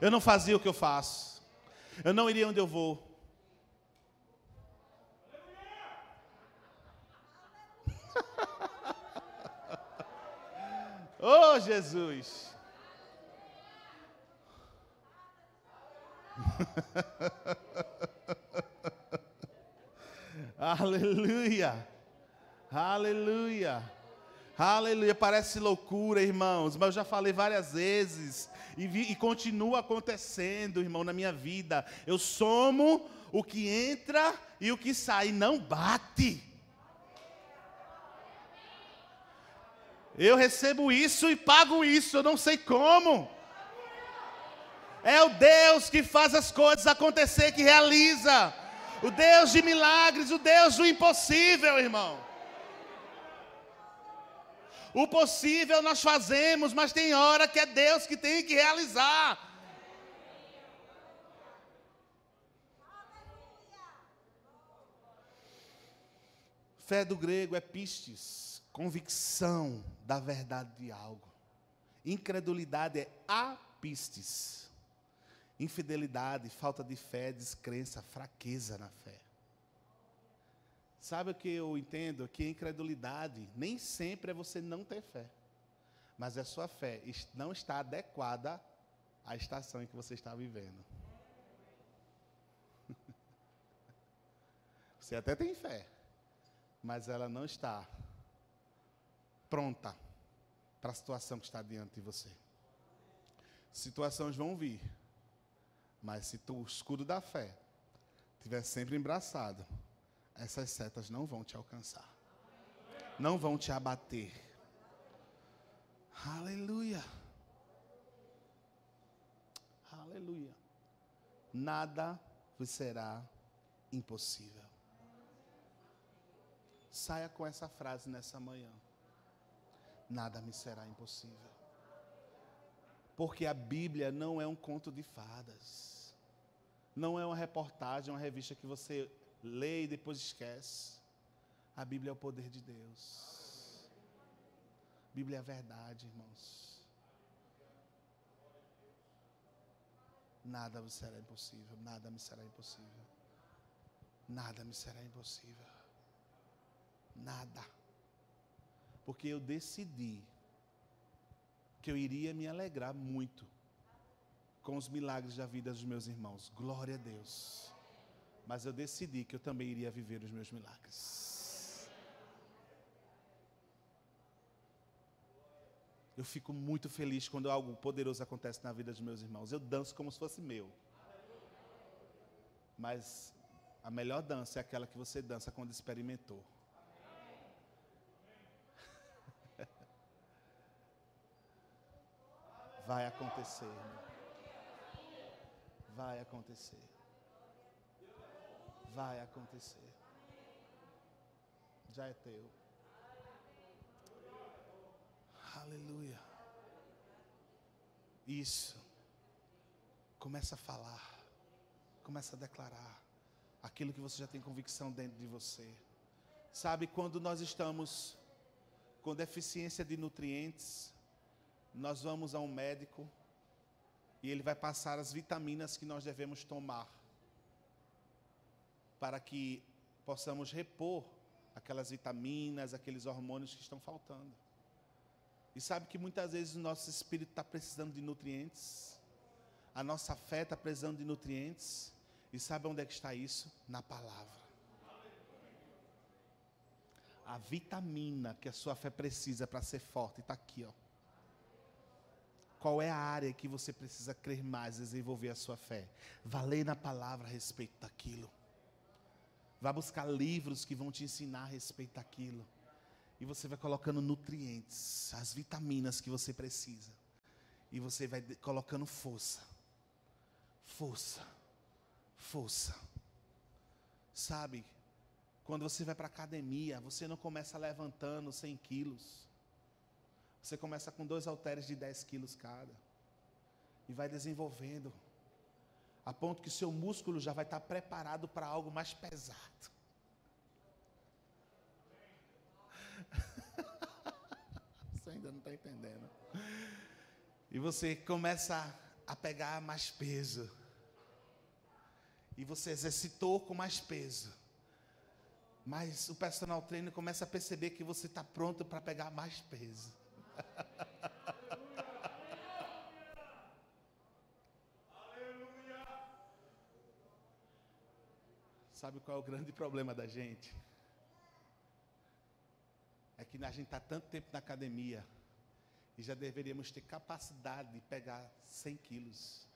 Eu não fazia o que eu faço. Eu não iria onde eu vou. oh, Jesus! Aleluia! Aleluia! Aleluia! Parece loucura, irmãos, mas eu já falei várias vezes e, vi, e continua acontecendo, irmão, na minha vida. Eu somo o que entra e o que sai, não bate. Eu recebo isso e pago isso, eu não sei como. É o Deus que faz as coisas acontecer, que realiza. O Deus de milagres, o Deus do impossível, irmão. O possível nós fazemos, mas tem hora que é Deus que tem que realizar. Fé do grego é pistes convicção da verdade de algo. Incredulidade é apistes. Infidelidade, falta de fé, descrença, fraqueza na fé. Sabe o que eu entendo? Que incredulidade nem sempre é você não ter fé. Mas a sua fé não está adequada à estação em que você está vivendo. Você até tem fé, mas ela não está pronta para a situação que está diante de você. Situações vão vir, mas se tu, o escudo da fé estiver sempre embraçado, essas setas não vão te alcançar, não vão te abater. Aleluia. Aleluia. Nada vos será impossível. Saia com essa frase nessa manhã nada me será impossível. Porque a Bíblia não é um conto de fadas. Não é uma reportagem, uma revista que você lê e depois esquece. A Bíblia é o poder de Deus. A Bíblia é a verdade, irmãos. Nada me será impossível, nada me será impossível. Nada me será impossível. Nada porque eu decidi que eu iria me alegrar muito com os milagres da vida dos meus irmãos. Glória a Deus. Mas eu decidi que eu também iria viver os meus milagres. Eu fico muito feliz quando algo poderoso acontece na vida dos meus irmãos. Eu danço como se fosse meu. Mas a melhor dança é aquela que você dança quando experimentou. Vai acontecer, irmão. Vai acontecer. Vai acontecer. Já é teu. Aleluia. Isso. Começa a falar. Começa a declarar aquilo que você já tem convicção dentro de você. Sabe, quando nós estamos com deficiência de nutrientes, nós vamos a um médico e ele vai passar as vitaminas que nós devemos tomar para que possamos repor aquelas vitaminas, aqueles hormônios que estão faltando. E sabe que muitas vezes o nosso espírito está precisando de nutrientes, a nossa fé está precisando de nutrientes, e sabe onde é que está isso? Na palavra. A vitamina que a sua fé precisa para ser forte está aqui, ó. Qual é a área que você precisa crer mais, desenvolver a sua fé? Vá ler na palavra a respeito daquilo. Vá buscar livros que vão te ensinar a respeito daquilo. E você vai colocando nutrientes, as vitaminas que você precisa. E você vai colocando força. Força. Força. Sabe, quando você vai para a academia, você não começa levantando 100 quilos. Você começa com dois halteres de 10 quilos cada. E vai desenvolvendo. A ponto que seu músculo já vai estar preparado para algo mais pesado. Você ainda não está entendendo. E você começa a pegar mais peso. E você exercitou com mais peso. Mas o personal trainer começa a perceber que você está pronto para pegar mais peso. Sabe qual é o grande problema da gente? É que a gente está tanto tempo na academia e já deveríamos ter capacidade de pegar 100 quilos,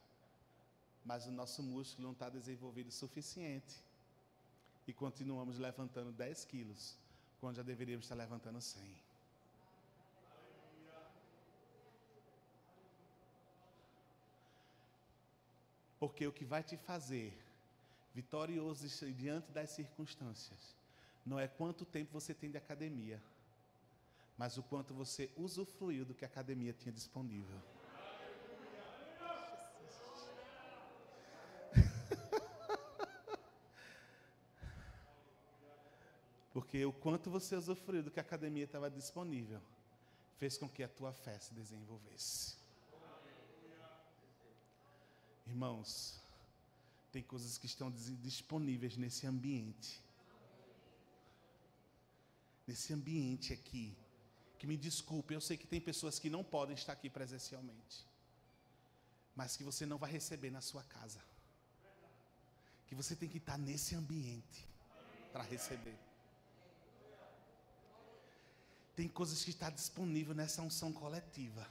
mas o nosso músculo não está desenvolvido o suficiente e continuamos levantando 10 quilos, quando já deveríamos estar levantando 100. Porque o que vai te fazer vitorioso diante das circunstâncias não é quanto tempo você tem de academia, mas o quanto você usufruiu do que a academia tinha disponível. Porque o quanto você usufruiu do que a academia estava disponível fez com que a tua fé se desenvolvesse. Irmãos, tem coisas que estão disponíveis nesse ambiente. Nesse ambiente aqui. Que me desculpe, eu sei que tem pessoas que não podem estar aqui presencialmente. Mas que você não vai receber na sua casa. Que você tem que estar nesse ambiente para receber. Tem coisas que estão disponíveis nessa unção coletiva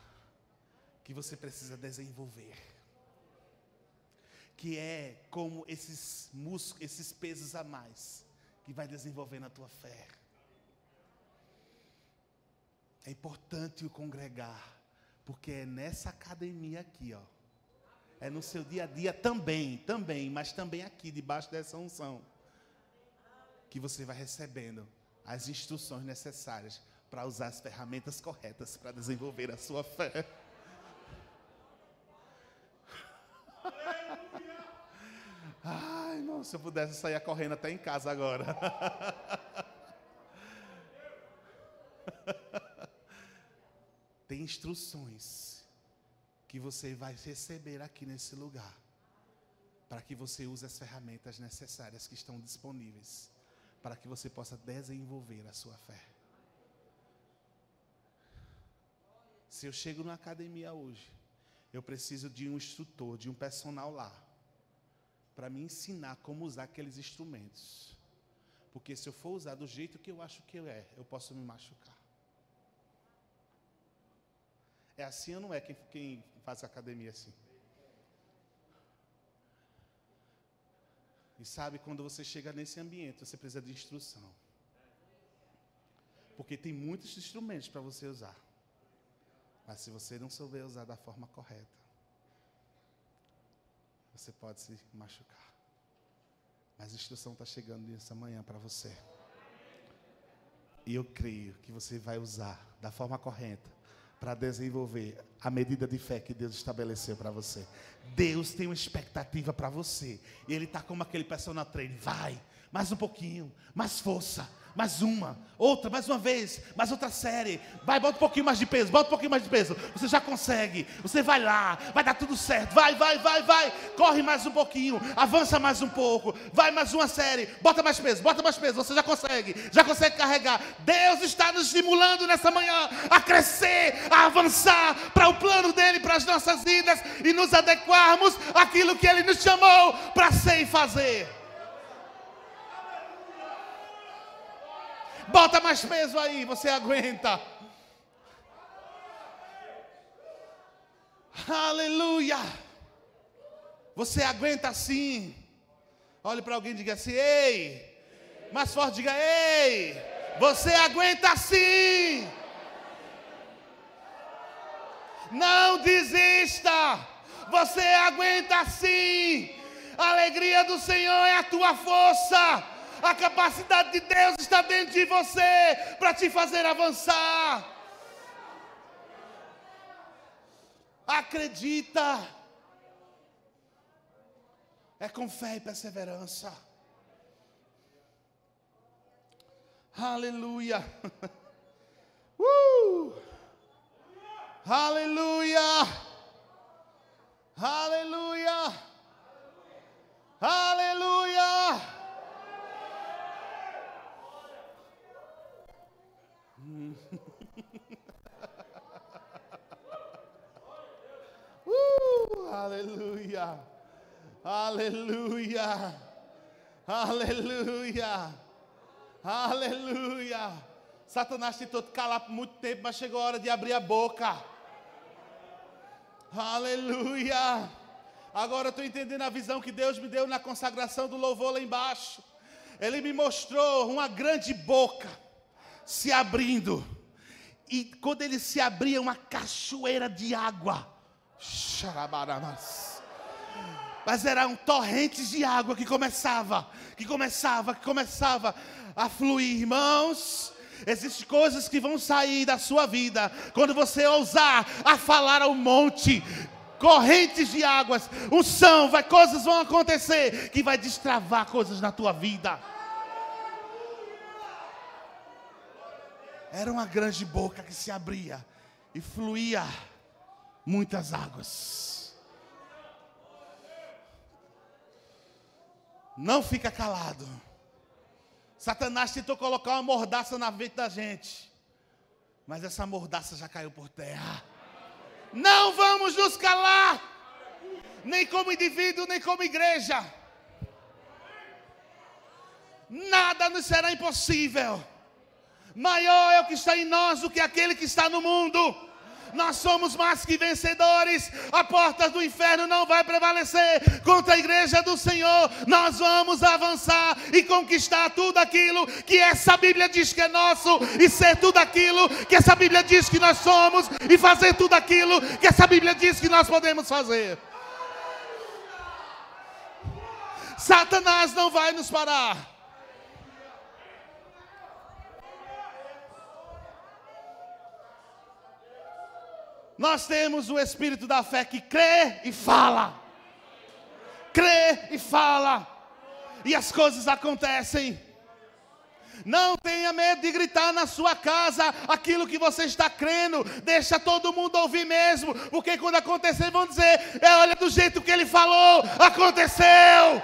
que você precisa desenvolver que é como esses músculos, esses pesos a mais, que vai desenvolvendo a tua fé. É importante o congregar, porque é nessa academia aqui, ó. É no seu dia a dia também, também, mas também aqui, debaixo dessa unção, que você vai recebendo as instruções necessárias para usar as ferramentas corretas para desenvolver a sua fé. Não, se eu pudesse sair correndo até em casa agora. Tem instruções que você vai receber aqui nesse lugar, para que você use as ferramentas necessárias que estão disponíveis, para que você possa desenvolver a sua fé. Se eu chego na academia hoje, eu preciso de um instrutor, de um personal lá para me ensinar como usar aqueles instrumentos. Porque se eu for usar do jeito que eu acho que eu é, eu posso me machucar. É assim ou não é quem, quem faz academia assim? E sabe, quando você chega nesse ambiente, você precisa de instrução. Porque tem muitos instrumentos para você usar. Mas se você não souber usar da forma correta, você pode se machucar. Mas a instrução está chegando nessa manhã para você. E eu creio que você vai usar da forma correta para desenvolver a medida de fé que Deus estabeleceu para você. Deus tem uma expectativa para você. E Ele está como aquele personal trainer. Vai, mais um pouquinho, mais força, mais uma, outra, mais uma vez, mais outra série. Vai, bota um pouquinho mais de peso, bota um pouquinho mais de peso. Você já consegue. Você vai lá, vai dar tudo certo. Vai, vai, vai, vai. Corre mais um pouquinho, avança mais um pouco. Vai mais uma série, bota mais peso, bota mais peso. Você já consegue, já consegue carregar. Deus está nos estimulando nessa manhã a crescer, a avançar para o plano dele para as nossas vidas e nos adequarmos àquilo que ele nos chamou para ser e fazer. Bota mais peso aí, você aguenta. Aleluia. Você aguenta sim. Olhe para alguém e diga assim: Ei. Mais forte, diga: Ei. Você aguenta sim. Não desista. Você aguenta sim. A alegria do Senhor é a tua força. A capacidade de Deus está dentro de você para te fazer avançar. Acredita. É com fé e perseverança. Aleluia. uh, aleluia, aleluia, aleluia, aleluia. Satanás tentou te calar por muito tempo, mas chegou a hora de abrir a boca. Aleluia. Agora eu estou entendendo a visão que Deus me deu na consagração do louvor lá embaixo. Ele me mostrou uma grande boca se abrindo. E quando ele se abria, uma cachoeira de água. Mas eram torrentes de água que começava, que começava, que começava a fluir, irmãos. Existem coisas que vão sair da sua vida quando você ousar a falar ao monte, correntes de águas, unção, vai, coisas vão acontecer que vai destravar coisas na tua vida. Era uma grande boca que se abria e fluía muitas águas. Não fica calado. Satanás tentou colocar uma mordaça na mente da gente, mas essa mordaça já caiu por terra. Não vamos nos calar, nem como indivíduo, nem como igreja. Nada nos será impossível maior é o que está em nós do que aquele que está no mundo. Nós somos mais que vencedores. A porta do inferno não vai prevalecer contra a igreja do Senhor. Nós vamos avançar e conquistar tudo aquilo que essa Bíblia diz que é nosso e ser tudo aquilo que essa Bíblia diz que nós somos e fazer tudo aquilo que essa Bíblia diz que nós podemos fazer. Satanás não vai nos parar. Nós temos o espírito da fé que crê e fala. Crê e fala. E as coisas acontecem. Não tenha medo de gritar na sua casa aquilo que você está crendo. Deixa todo mundo ouvir mesmo. Porque quando acontecer, vão dizer: é, olha do jeito que ele falou, aconteceu.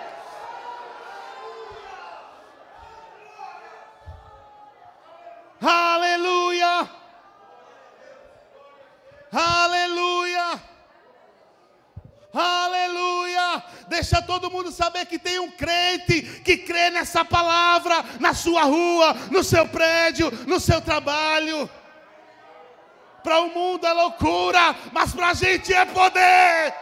Aleluia. Aleluia! Aleluia! Deixa todo mundo saber que tem um crente que crê nessa palavra na sua rua, no seu prédio, no seu trabalho. Para o mundo é loucura, mas para a gente é poder.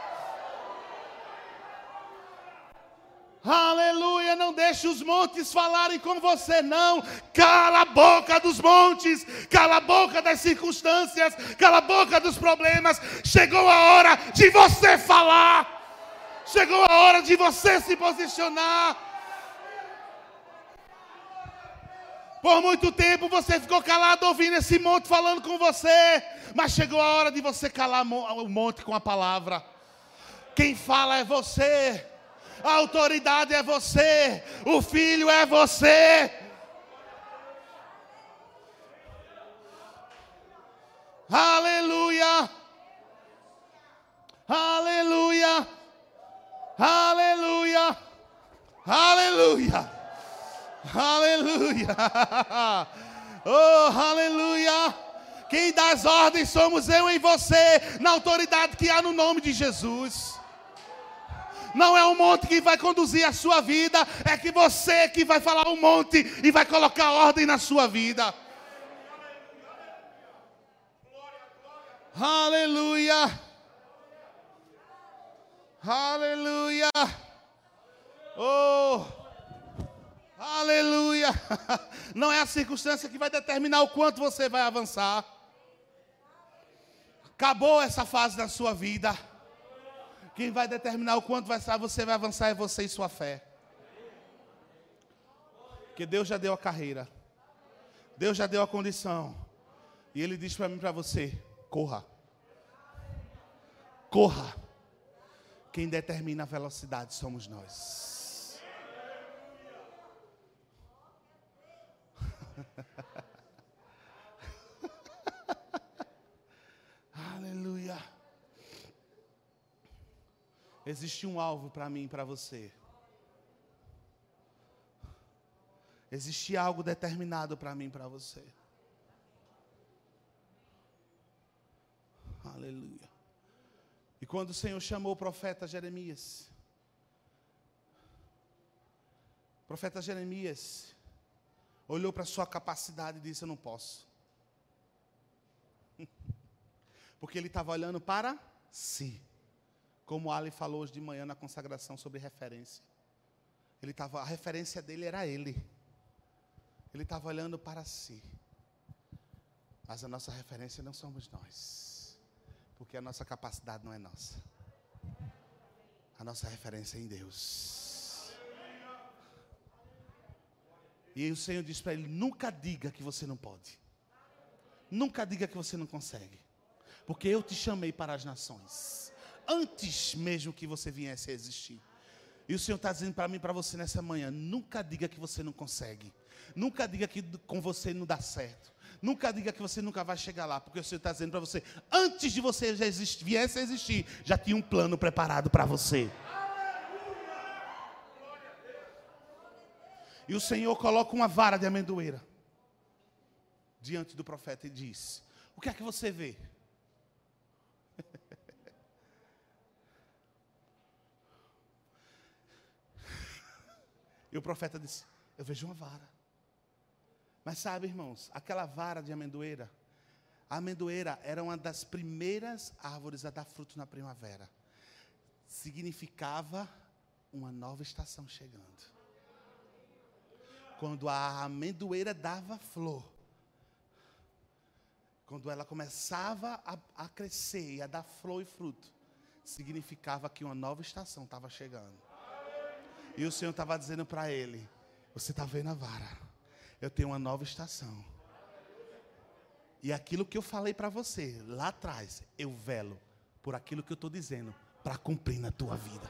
Aleluia, não deixe os montes falarem com você, não. Cala a boca dos montes, cala a boca das circunstâncias, cala a boca dos problemas. Chegou a hora de você falar. Chegou a hora de você se posicionar. Por muito tempo você ficou calado ouvindo esse monte falando com você, mas chegou a hora de você calar o monte com a palavra. Quem fala é você a autoridade é você, o filho é você. Aleluia! Aleluia! Aleluia! Aleluia! Aleluia! Oh, aleluia! Quem dá as ordens somos eu e você, na autoridade que há no nome de Jesus. Não é o monte que vai conduzir a sua vida, é que você que vai falar o monte e vai colocar ordem na sua vida. Aleluia. Aleluia. Oh. Aleluia. Não é a circunstância que vai determinar o quanto você vai avançar. Acabou essa fase da sua vida. Quem vai determinar o quanto vai, você vai avançar é você e sua fé. Porque Deus já deu a carreira. Deus já deu a condição. E Ele diz para mim para você: corra. Corra. Quem determina a velocidade somos nós. Aleluia. Existe um alvo para mim e para você. Existe algo determinado para mim e para você. Aleluia. E quando o Senhor chamou o profeta Jeremias, o profeta Jeremias olhou para sua capacidade e disse: Eu não posso. Porque ele estava olhando para si. Como o Ali falou hoje de manhã na consagração sobre referência. Ele tava, a referência dele era ele. Ele estava olhando para si. Mas a nossa referência não somos nós. Porque a nossa capacidade não é nossa. A nossa referência é em Deus. E o Senhor disse para ele: nunca diga que você não pode. Nunca diga que você não consegue. Porque eu te chamei para as nações antes mesmo que você viesse a existir. E o Senhor está dizendo para mim para você nessa manhã: nunca diga que você não consegue. Nunca diga que com você não dá certo. Nunca diga que você nunca vai chegar lá, porque o Senhor está dizendo para você: antes de você já existir, viesse a existir, já tinha um plano preparado para você. E o Senhor coloca uma vara de amendoeira diante do profeta e diz: O que é que você vê? E o profeta disse: Eu vejo uma vara. Mas sabe, irmãos, aquela vara de amendoeira, a amendoeira era uma das primeiras árvores a dar fruto na primavera. Significava uma nova estação chegando. Quando a amendoeira dava flor, quando ela começava a, a crescer e a dar flor e fruto, significava que uma nova estação estava chegando. E o Senhor estava dizendo para ele: Você está vendo a vara? Eu tenho uma nova estação. E aquilo que eu falei para você lá atrás, eu velo por aquilo que eu estou dizendo para cumprir na tua vida.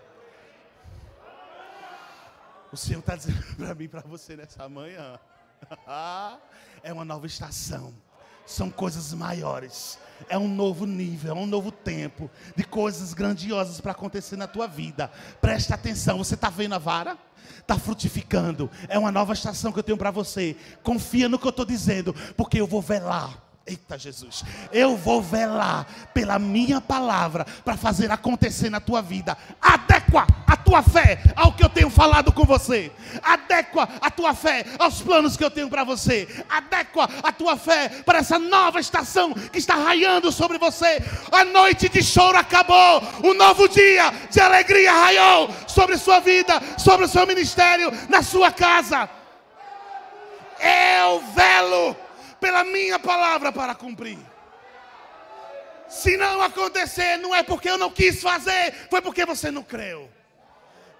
O Senhor está dizendo para mim, para você nessa manhã. é uma nova estação são coisas maiores. É um novo nível, é um novo tempo de coisas grandiosas para acontecer na tua vida. Preste atenção, você está vendo a vara? Está frutificando. É uma nova estação que eu tenho para você. Confia no que eu estou dizendo, porque eu vou velar. Eita Jesus, eu vou velar pela minha palavra para fazer acontecer na tua vida. Adequa tua fé ao que eu tenho falado com você. Adequa a tua fé aos planos que eu tenho para você. Adequa a tua fé para essa nova estação que está raiando sobre você. A noite de choro acabou. O novo dia de alegria raiou sobre sua vida, sobre o seu ministério, na sua casa. Eu velo pela minha palavra para cumprir. Se não acontecer, não é porque eu não quis fazer, foi porque você não creu.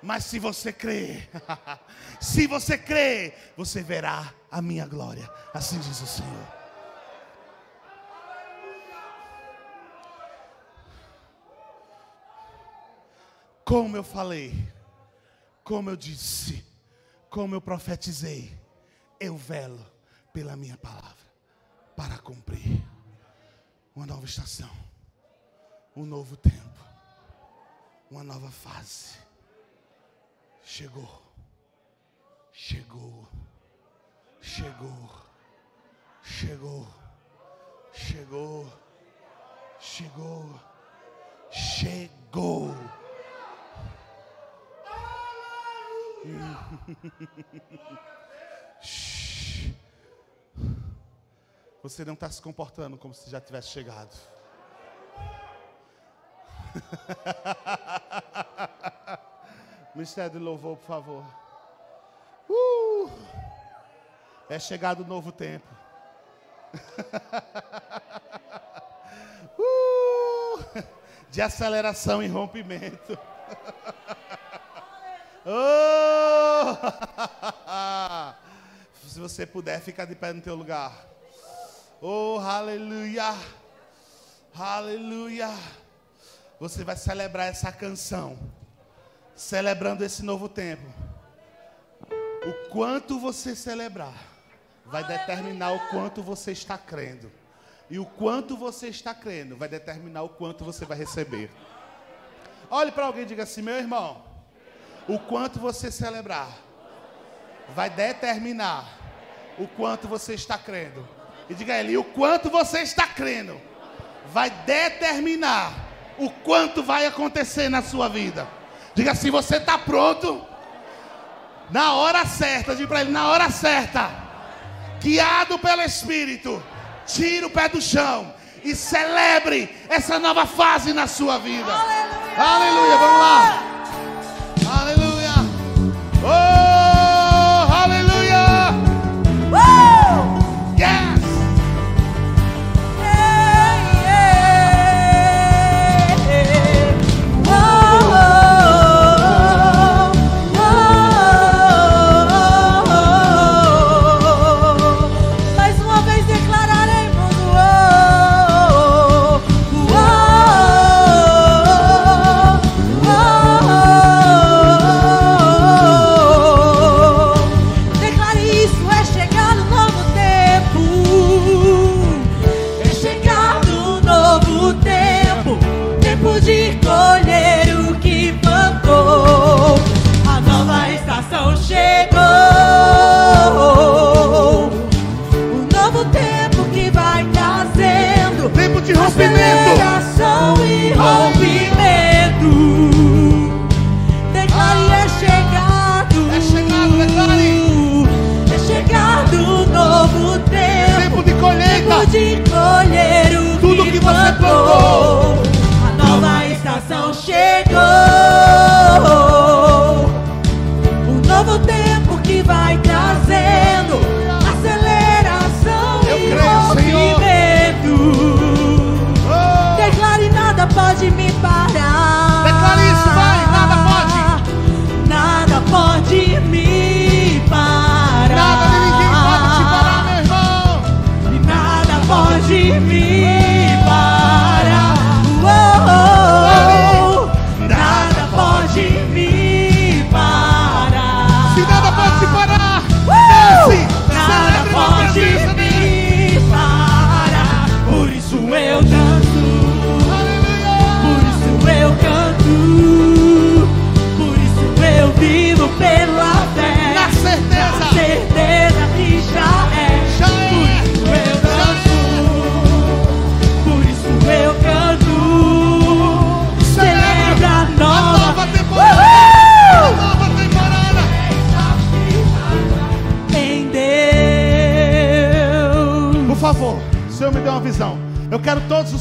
Mas se você crê, se você crê, você verá a minha glória. Assim diz o Senhor. Como eu falei, como eu disse, como eu profetizei, eu velo pela minha palavra para cumprir uma nova estação, um novo tempo, uma nova fase. Chegou, chegou, chegou, chegou, chegou, chegou, chegou. Você não está se comportando como se já tivesse chegado. Ministério de louvor, por favor. Uh, é chegado o novo tempo. uh, de aceleração e rompimento. oh, se você puder, ficar de pé no teu lugar. Oh, aleluia! Aleluia! Você vai celebrar essa canção, celebrando esse novo tempo. O quanto você celebrar, vai determinar o quanto você está crendo. E o quanto você está crendo, vai determinar o quanto você vai receber. Olhe para alguém e diga assim: meu irmão, o quanto você celebrar, vai determinar o quanto você está crendo. E diga a ele: o quanto você está crendo vai determinar o quanto vai acontecer na sua vida. Diga assim: você está pronto? Na hora certa, diga para ele: na hora certa, guiado pelo Espírito, tira o pé do chão e celebre essa nova fase na sua vida. Aleluia, Aleluia. vamos lá.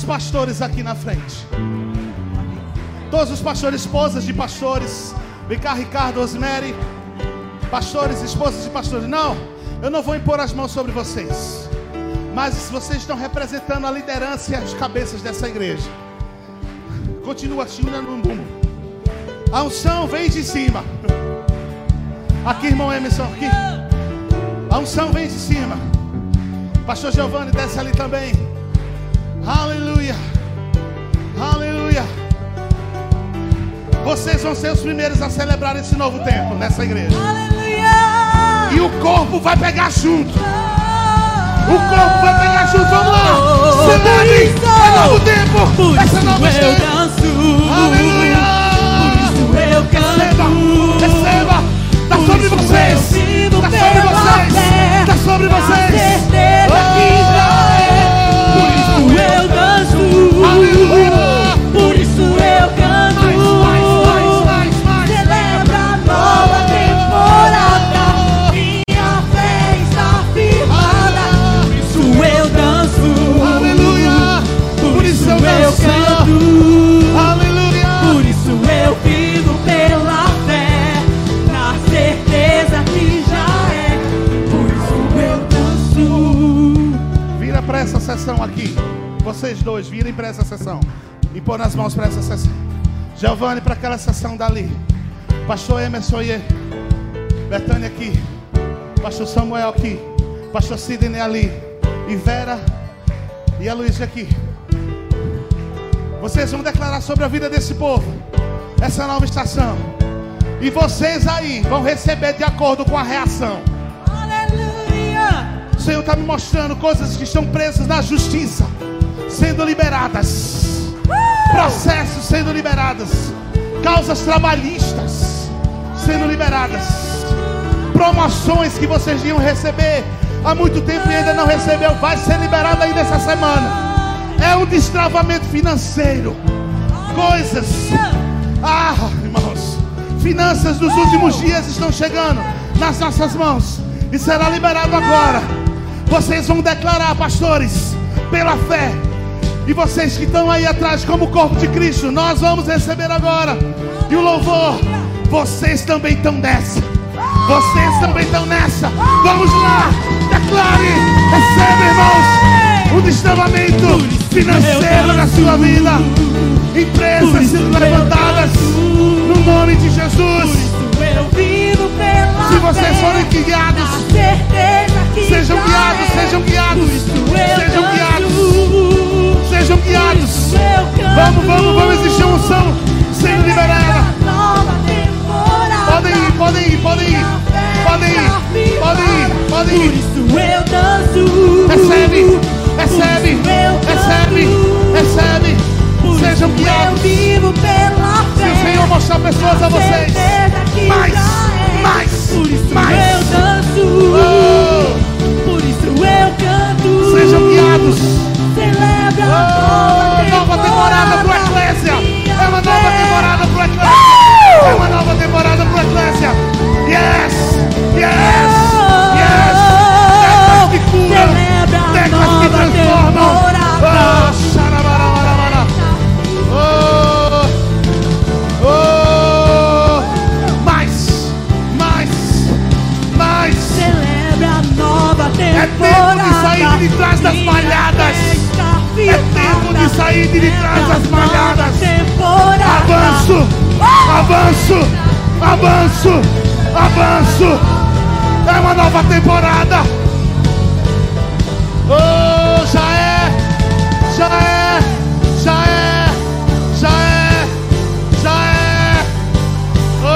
Pastores aqui na frente. Todos os pastores, esposas de pastores. Cá, Ricardo, Osmere. Pastores, esposas de pastores. Não, eu não vou impor as mãos sobre vocês. Mas vocês estão representando a liderança e as cabeças dessa igreja. Continua assim, no bumbum. A unção vem de cima. Aqui, irmão Emerson, aqui. A unção vem de cima. Pastor Giovanni desce ali também. Aleluia. Aleluia. Vocês vão ser os primeiros a celebrar esse novo tempo nessa igreja. Aleluia! E o corpo vai pegar junto. O corpo vai pegar junto. Vamos lá. Celebre. É novo tempo. Por Essa isso nova eu danço. Aleluia. Por isso eu Receba. canto. Receba. Está Por sobre vocês. Está sobre vocês. Está sobre vocês. que já sessão aqui. Vocês dois, virem para essa sessão. E pôr nas mãos para essa sessão. Giovanni para aquela sessão dali. Pastor Emerson e Betânia aqui. Pastor Samuel aqui. Pastor Sidney ali. E Vera e a Luísa aqui. Vocês vão declarar sobre a vida desse povo. Essa nova estação. E vocês aí vão receber de acordo com a reação. Senhor está me mostrando coisas que estão presas na justiça, sendo liberadas, processos sendo liberados, causas trabalhistas sendo liberadas, promoções que vocês iam receber há muito tempo e ainda não recebeu, vai ser liberado ainda essa semana. É um destravamento financeiro, coisas, ah, irmãos, finanças dos últimos dias estão chegando nas nossas mãos e será liberado agora. Vocês vão declarar, pastores, pela fé. E vocês que estão aí atrás, como o corpo de Cristo, nós vamos receber agora. E o louvor, vocês também estão nessa. Vocês também estão nessa. Vamos lá, declare, receba, irmãos, o destravamento financeiro na sua vida. Empresas sendo levantadas no nome de Jesus. Se vocês forem guiados, sejam guiados, sejam guiados, sejam guiados, sejam guiados. Vamos, vamos, vamos, existe uma unção sendo liberada. Podem ir, podem ir, podem ir, podem ir, podem ir, podem Por ir. isso eu danço. Recebe, recebe, recebe, recebe. Sejam guiados. Se o Senhor mostrar pessoas a vocês, mais, é. mais, mais. eu danço. oh, eu canto. sejam guiados. Celebra Oh, a nova temporada pro Eclésia. Minha É uma nova temporada pro Eclésia. É uma nova temporada pro Eclésia. Yes, yes, yes. Teclas que curam, a teclas que transformam. temporada. Oh, avanço, avanço. É uma nova temporada. Oh, já é, já é, já é, já é, já é. Oh,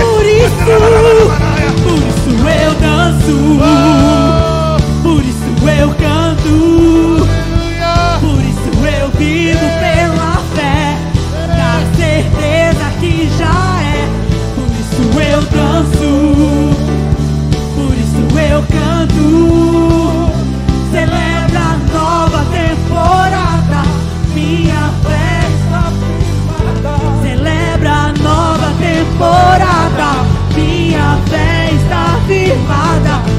Por isso, por isso eu danço. Oh, minha fé está firmada.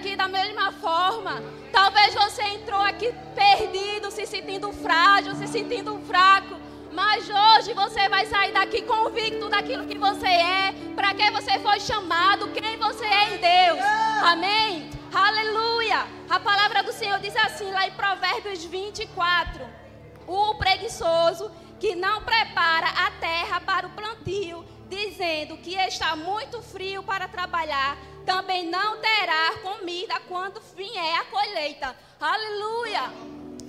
Daqui da mesma forma. Talvez você entrou aqui perdido, se sentindo frágil, se sentindo fraco. Mas hoje você vai sair daqui convicto daquilo que você é, para que você foi chamado, quem você é em Deus. Amém? Aleluia! A palavra do Senhor diz assim, lá em Provérbios 24: O preguiçoso que não prepara a terra para o plantio, dizendo que está muito frio para trabalhar, também não terá comida quando vier a colheita. Aleluia!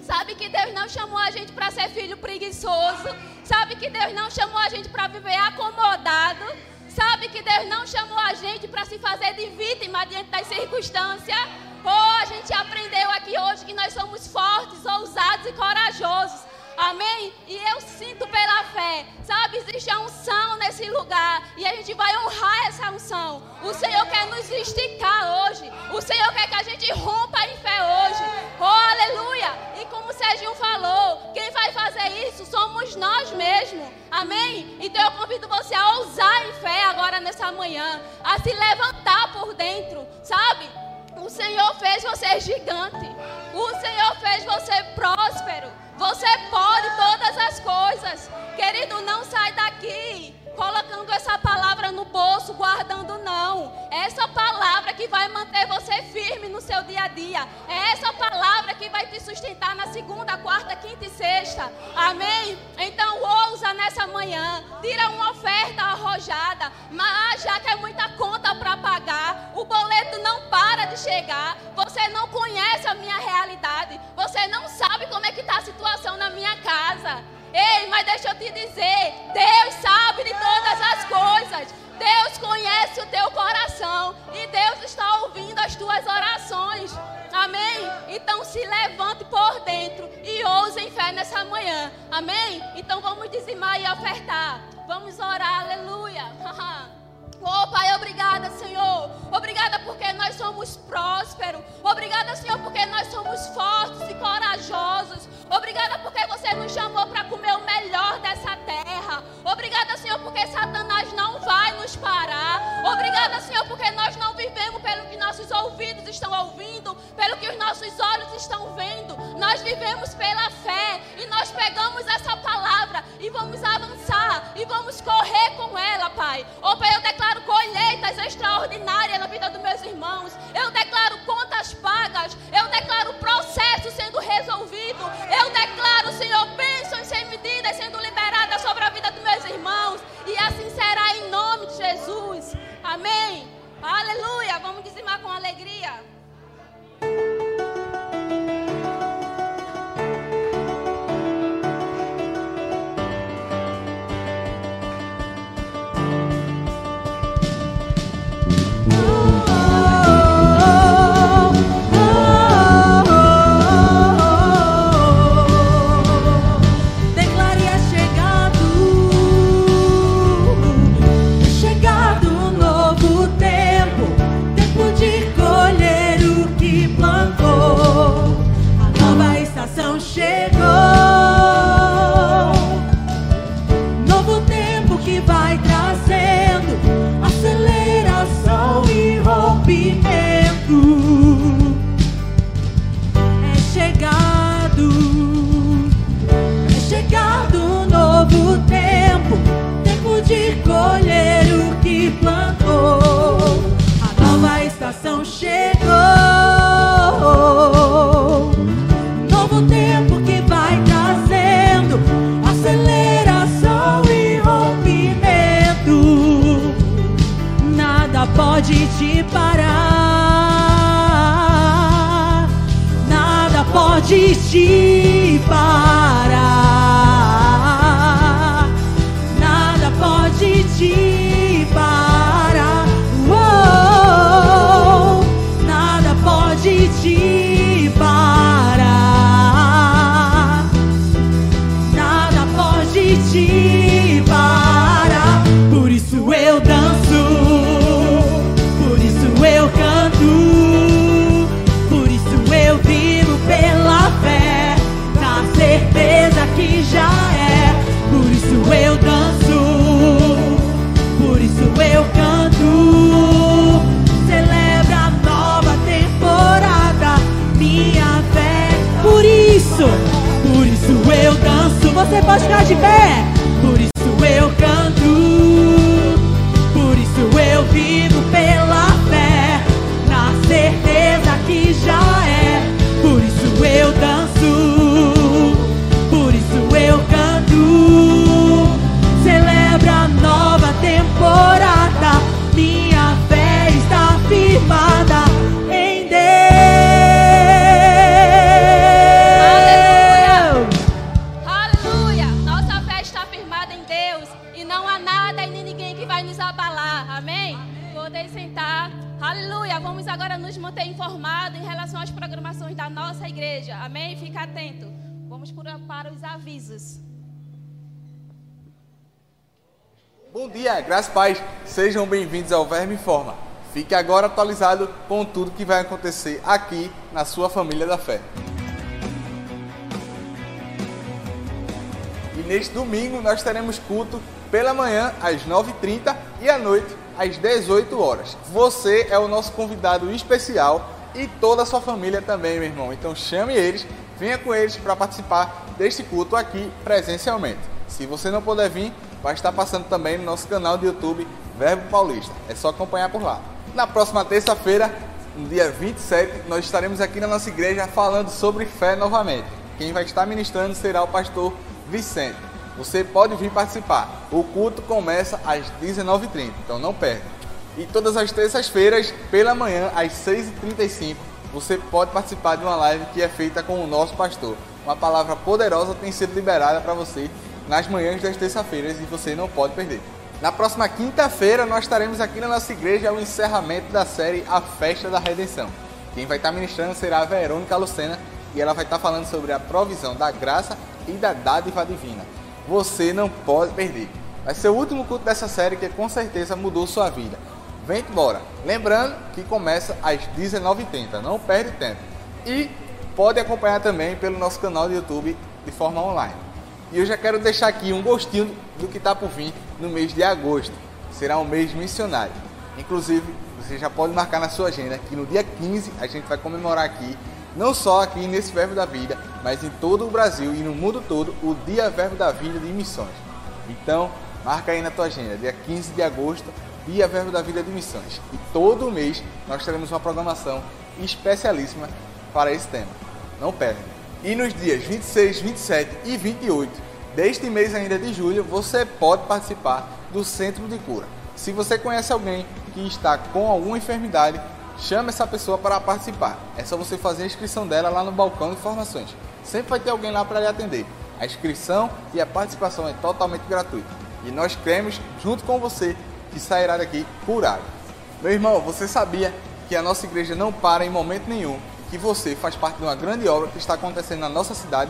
Sabe que Deus não chamou a gente para ser filho preguiçoso. Sabe que Deus não chamou a gente para viver acomodado. Sabe que Deus não chamou a gente para se fazer de vítima diante das circunstâncias. Oh, a gente aprendeu aqui hoje que nós somos fortes, ousados e corajosos. Amém? E eu sinto pela fé, sabe? Existe a unção nesse lugar e a gente vai honrar essa unção. O Senhor quer nos esticar hoje. O Senhor quer que a gente rompa em fé hoje. Oh, aleluia! E como o Serginho falou, quem vai fazer isso somos nós mesmos. Amém? Então eu convido você a ousar em fé agora nessa manhã, a se levantar por dentro, sabe? O Senhor fez você gigante. O Senhor fez você próspero. Você pode todas as coisas. Querido, não sai daqui colocando essa palavra no bolso, guardando não. É essa palavra que vai manter você firme no seu dia a dia. É essa palavra que vai te sustentar na segunda, quarta, quinta e sexta. Amém? Então ousa nessa manhã. Tira uma oferta arrojada. Mas já que é muita pagar, o boleto não para de chegar. Você não conhece a minha realidade. Você não sabe como é que está a situação na minha casa. Ei, mas deixa eu te dizer: Deus sabe de todas as coisas. Deus conhece o teu coração. E Deus está ouvindo as tuas orações. Amém? Então se levante por dentro e ouse em fé nessa manhã. Amém? Então vamos dizimar e ofertar. Vamos orar. Aleluia. Oh, Pai, obrigada, Senhor. Obrigada porque nós somos prósperos. Obrigada, Senhor, porque nós somos fortes e corajosos. Obrigada porque você nos chamou para comer o melhor dessa terra. Obrigada, Senhor, porque Satanás não vai nos parar. Obrigada, Senhor, porque nós não vivemos pelo que nossos ouvidos estão ouvindo, pelo que os nossos olhos estão vendo. Nós vivemos pela fé e nós pegamos essa palavra e vamos avançar e vamos correr com ela, Pai. Oh, Pai, eu declaro declaro colheitas extraordinárias na vida dos meus irmãos. Eu declaro contas pagas. Eu declaro processo sendo resolvido. Eu declaro, Senhor, bênçãos sem medidas sendo liberadas sobre a vida dos meus irmãos. E assim será em nome de Jesus. Amém. Aleluia. Vamos dizimar com alegria. Você pode ficar de pé. Graças paz. Sejam bem-vindos ao Verme Informa. Fique agora atualizado com tudo que vai acontecer aqui na sua família da fé. E neste domingo nós teremos culto pela manhã às 9h30 e à noite às 18 horas. Você é o nosso convidado especial e toda a sua família também, meu irmão. Então chame eles, venha com eles para participar deste culto aqui presencialmente. Se você não puder vir, vai estar passando também no nosso canal do YouTube Verbo Paulista. É só acompanhar por lá. Na próxima terça-feira, no dia 27, nós estaremos aqui na nossa igreja falando sobre fé novamente. Quem vai estar ministrando será o pastor Vicente. Você pode vir participar. O culto começa às 19h30, então não perde. E todas as terças-feiras, pela manhã, às 6h35, você pode participar de uma live que é feita com o nosso pastor. Uma palavra poderosa tem sido liberada para você nas manhãs das terças-feiras e você não pode perder. Na próxima quinta-feira, nós estaremos aqui na nossa igreja o encerramento da série A Festa da Redenção. Quem vai estar ministrando será a Verônica Lucena e ela vai estar falando sobre a provisão da graça e da dádiva divina. Você não pode perder. Vai ser o último culto dessa série que com certeza mudou sua vida. Vem embora. Lembrando que começa às 19h30, não perde tempo. E pode acompanhar também pelo nosso canal do YouTube de forma online. E eu já quero deixar aqui um gostinho do que está por vir no mês de agosto. Será um mês missionário. Inclusive, você já pode marcar na sua agenda que no dia 15 a gente vai comemorar aqui, não só aqui nesse Verbo da Vida, mas em todo o Brasil e no mundo todo, o Dia Verbo da Vida de Missões. Então, marca aí na tua agenda, dia 15 de agosto, Dia Verbo da Vida de Missões. E todo mês nós teremos uma programação especialíssima para esse tema. Não perde. E nos dias 26, 27 e 28 deste mês ainda de julho, você pode participar do Centro de Cura. Se você conhece alguém que está com alguma enfermidade, chame essa pessoa para participar. É só você fazer a inscrição dela lá no balcão de informações. Sempre vai ter alguém lá para lhe atender. A inscrição e a participação é totalmente gratuita. E nós cremos, junto com você, que sairá daqui curado. Meu irmão, você sabia que a nossa igreja não para em momento nenhum que você faz parte de uma grande obra que está acontecendo na nossa cidade?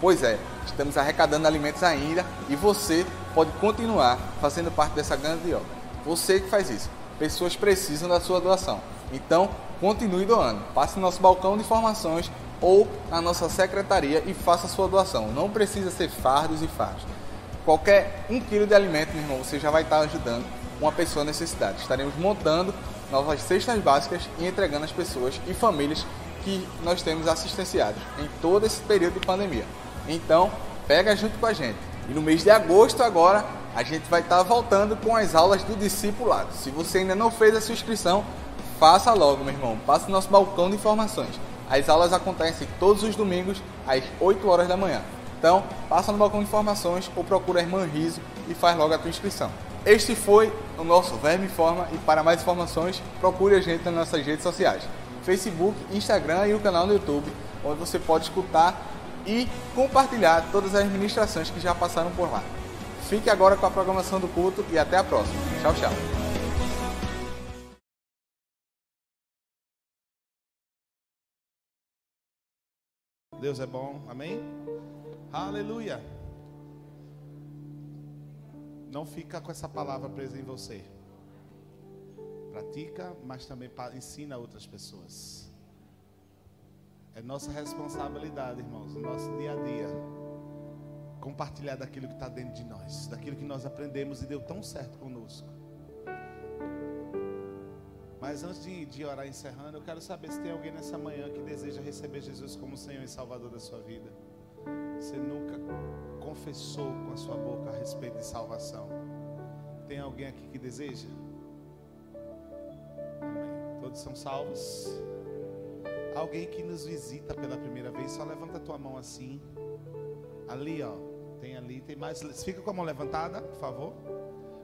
Pois é, estamos arrecadando alimentos ainda e você pode continuar fazendo parte dessa grande obra. Você que faz isso. Pessoas precisam da sua doação. Então, continue doando. Passe no nosso balcão de informações ou na nossa secretaria e faça sua doação. Não precisa ser fardos e fardos. Qualquer um quilo de alimento, meu irmão, você já vai estar ajudando uma pessoa necessitada. Estaremos montando novas cestas básicas e entregando às pessoas e famílias que nós temos assistenciados em todo esse período de pandemia. Então, pega junto com a gente. E no mês de agosto agora, a gente vai estar voltando com as aulas do discipulado. Se você ainda não fez a sua inscrição, faça logo, meu irmão. Passe no nosso balcão de informações. As aulas acontecem todos os domingos às 8 horas da manhã. Então, passa no balcão de informações ou procura a irmã Riso e faz logo a tua inscrição. Este foi o nosso Verme Informa e para mais informações, procure a gente nas nossas redes sociais. Facebook, Instagram e o canal no YouTube, onde você pode escutar e compartilhar todas as ministrações que já passaram por lá. Fique agora com a programação do culto e até a próxima. Tchau, tchau. Deus é bom, amém? Aleluia. Não fica com essa palavra presa em você. Pratica, mas também ensina outras pessoas. É nossa responsabilidade, irmãos, no nosso dia a dia. Compartilhar daquilo que está dentro de nós, daquilo que nós aprendemos e deu tão certo conosco. Mas antes de, de orar encerrando, eu quero saber se tem alguém nessa manhã que deseja receber Jesus como Senhor e Salvador da sua vida. Você nunca confessou com a sua boca a respeito de salvação. Tem alguém aqui que deseja? Todos são salvos? Alguém que nos visita pela primeira vez, só levanta a tua mão assim. Ali, ó. Tem ali, tem mais. Fica com a mão levantada, por favor.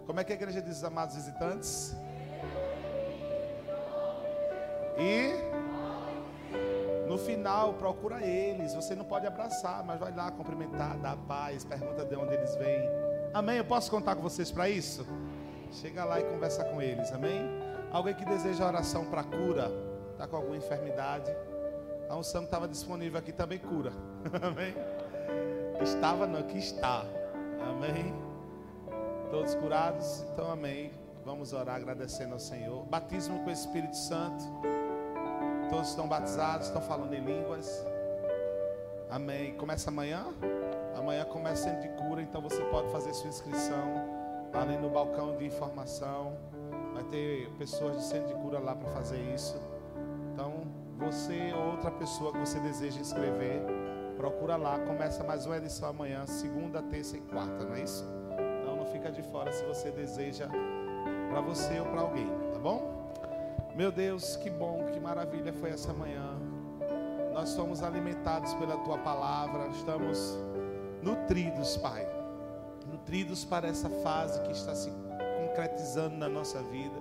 Como é que a igreja diz, amados visitantes? E no final, procura eles. Você não pode abraçar, mas vai lá cumprimentar, dar paz, pergunta de onde eles vêm. Amém? Eu posso contar com vocês para isso? Chega lá e conversa com eles. Amém? Alguém que deseja oração para cura, está com alguma enfermidade. A unção que estava disponível aqui também cura. Amém? Estava, não, que está. Amém? Todos curados? Então, amém. Vamos orar agradecendo ao Senhor. Batismo com o Espírito Santo. Todos estão batizados, estão falando em línguas. Amém. Começa amanhã? Amanhã começa centro de cura, então você pode fazer sua inscrição ali no balcão de informação. Vai ter pessoas de centro de cura lá para fazer isso. Então, você ou outra pessoa que você deseja inscrever, procura lá. Começa mais uma edição amanhã, segunda, terça e quarta, não é isso? Então não fica de fora se você deseja para você ou para alguém, tá bom? Meu Deus, que bom, que maravilha foi essa manhã. Nós somos alimentados pela tua palavra, estamos nutridos, Pai. Nutridos para essa fase que está se concretizando na nossa vida.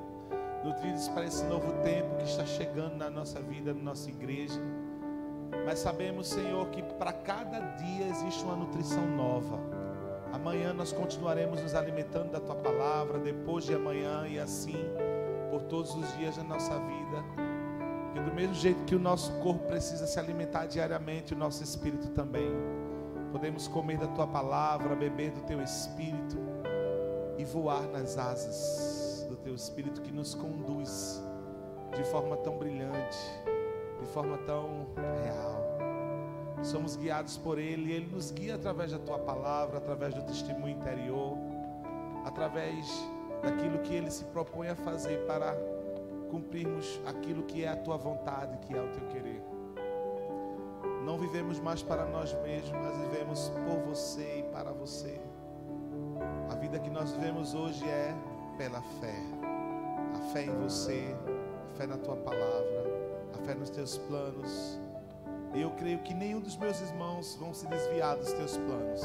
Nutridos para esse novo tempo que está chegando na nossa vida, na nossa igreja. Mas sabemos, Senhor, que para cada dia existe uma nutrição nova. Amanhã nós continuaremos nos alimentando da tua palavra, depois de amanhã e assim por todos os dias da nossa vida. Que do mesmo jeito que o nosso corpo precisa se alimentar diariamente, o nosso espírito também. Podemos comer da tua palavra, beber do teu espírito e voar nas asas do teu espírito que nos conduz de forma tão brilhante, de forma tão real. Somos guiados por Ele, Ele nos guia através da tua palavra, através do testemunho interior, através daquilo que Ele se propõe a fazer para cumprirmos aquilo que é a tua vontade, que é o teu querer. Não vivemos mais para nós mesmos, mas vivemos por você e para você. Vida que nós vivemos hoje é pela fé. A fé em você, a fé na tua palavra, a fé nos teus planos. E eu creio que nenhum dos meus irmãos vão se desviar dos teus planos,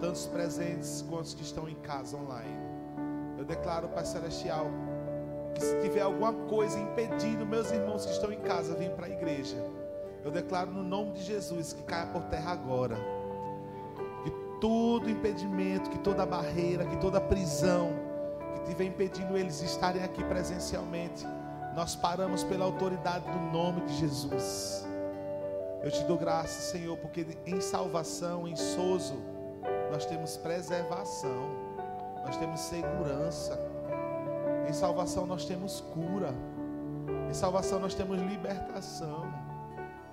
tanto os presentes quanto os que estão em casa online. Eu declaro, Pai Celestial, que se tiver alguma coisa impedindo meus irmãos que estão em casa vir para a igreja, eu declaro no nome de Jesus que caia por terra agora. Todo impedimento, que toda barreira, que toda prisão que estiver impedindo eles estarem aqui presencialmente, nós paramos pela autoridade do nome de Jesus. Eu te dou graças, Senhor, porque em salvação, em sozo, nós temos preservação nós temos segurança. Em salvação nós temos cura. Em salvação nós temos libertação.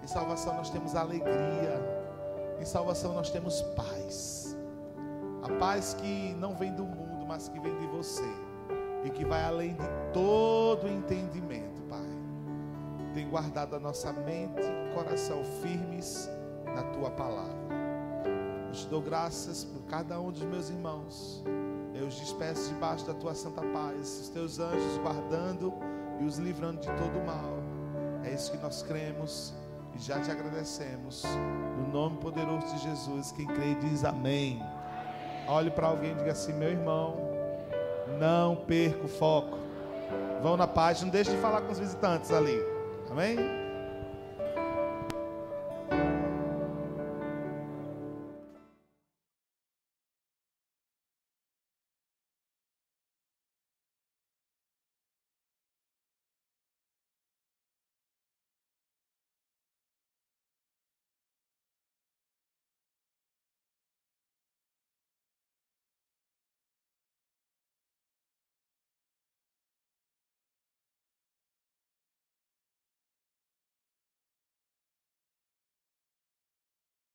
Em salvação nós temos alegria. Em salvação nós temos paz. A paz que não vem do mundo, mas que vem de você. E que vai além de todo entendimento, Pai. Tem guardado a nossa mente e coração firmes na tua palavra. Eu te dou graças por cada um dos meus irmãos. Eu os despeço debaixo da tua santa paz, os teus anjos guardando e os livrando de todo mal. É isso que nós cremos e já te agradecemos. No nome poderoso de Jesus, quem crê diz amém. Olhe para alguém e diga assim: meu irmão, não perca o foco. Vão na paz, não deixe de falar com os visitantes ali. Amém?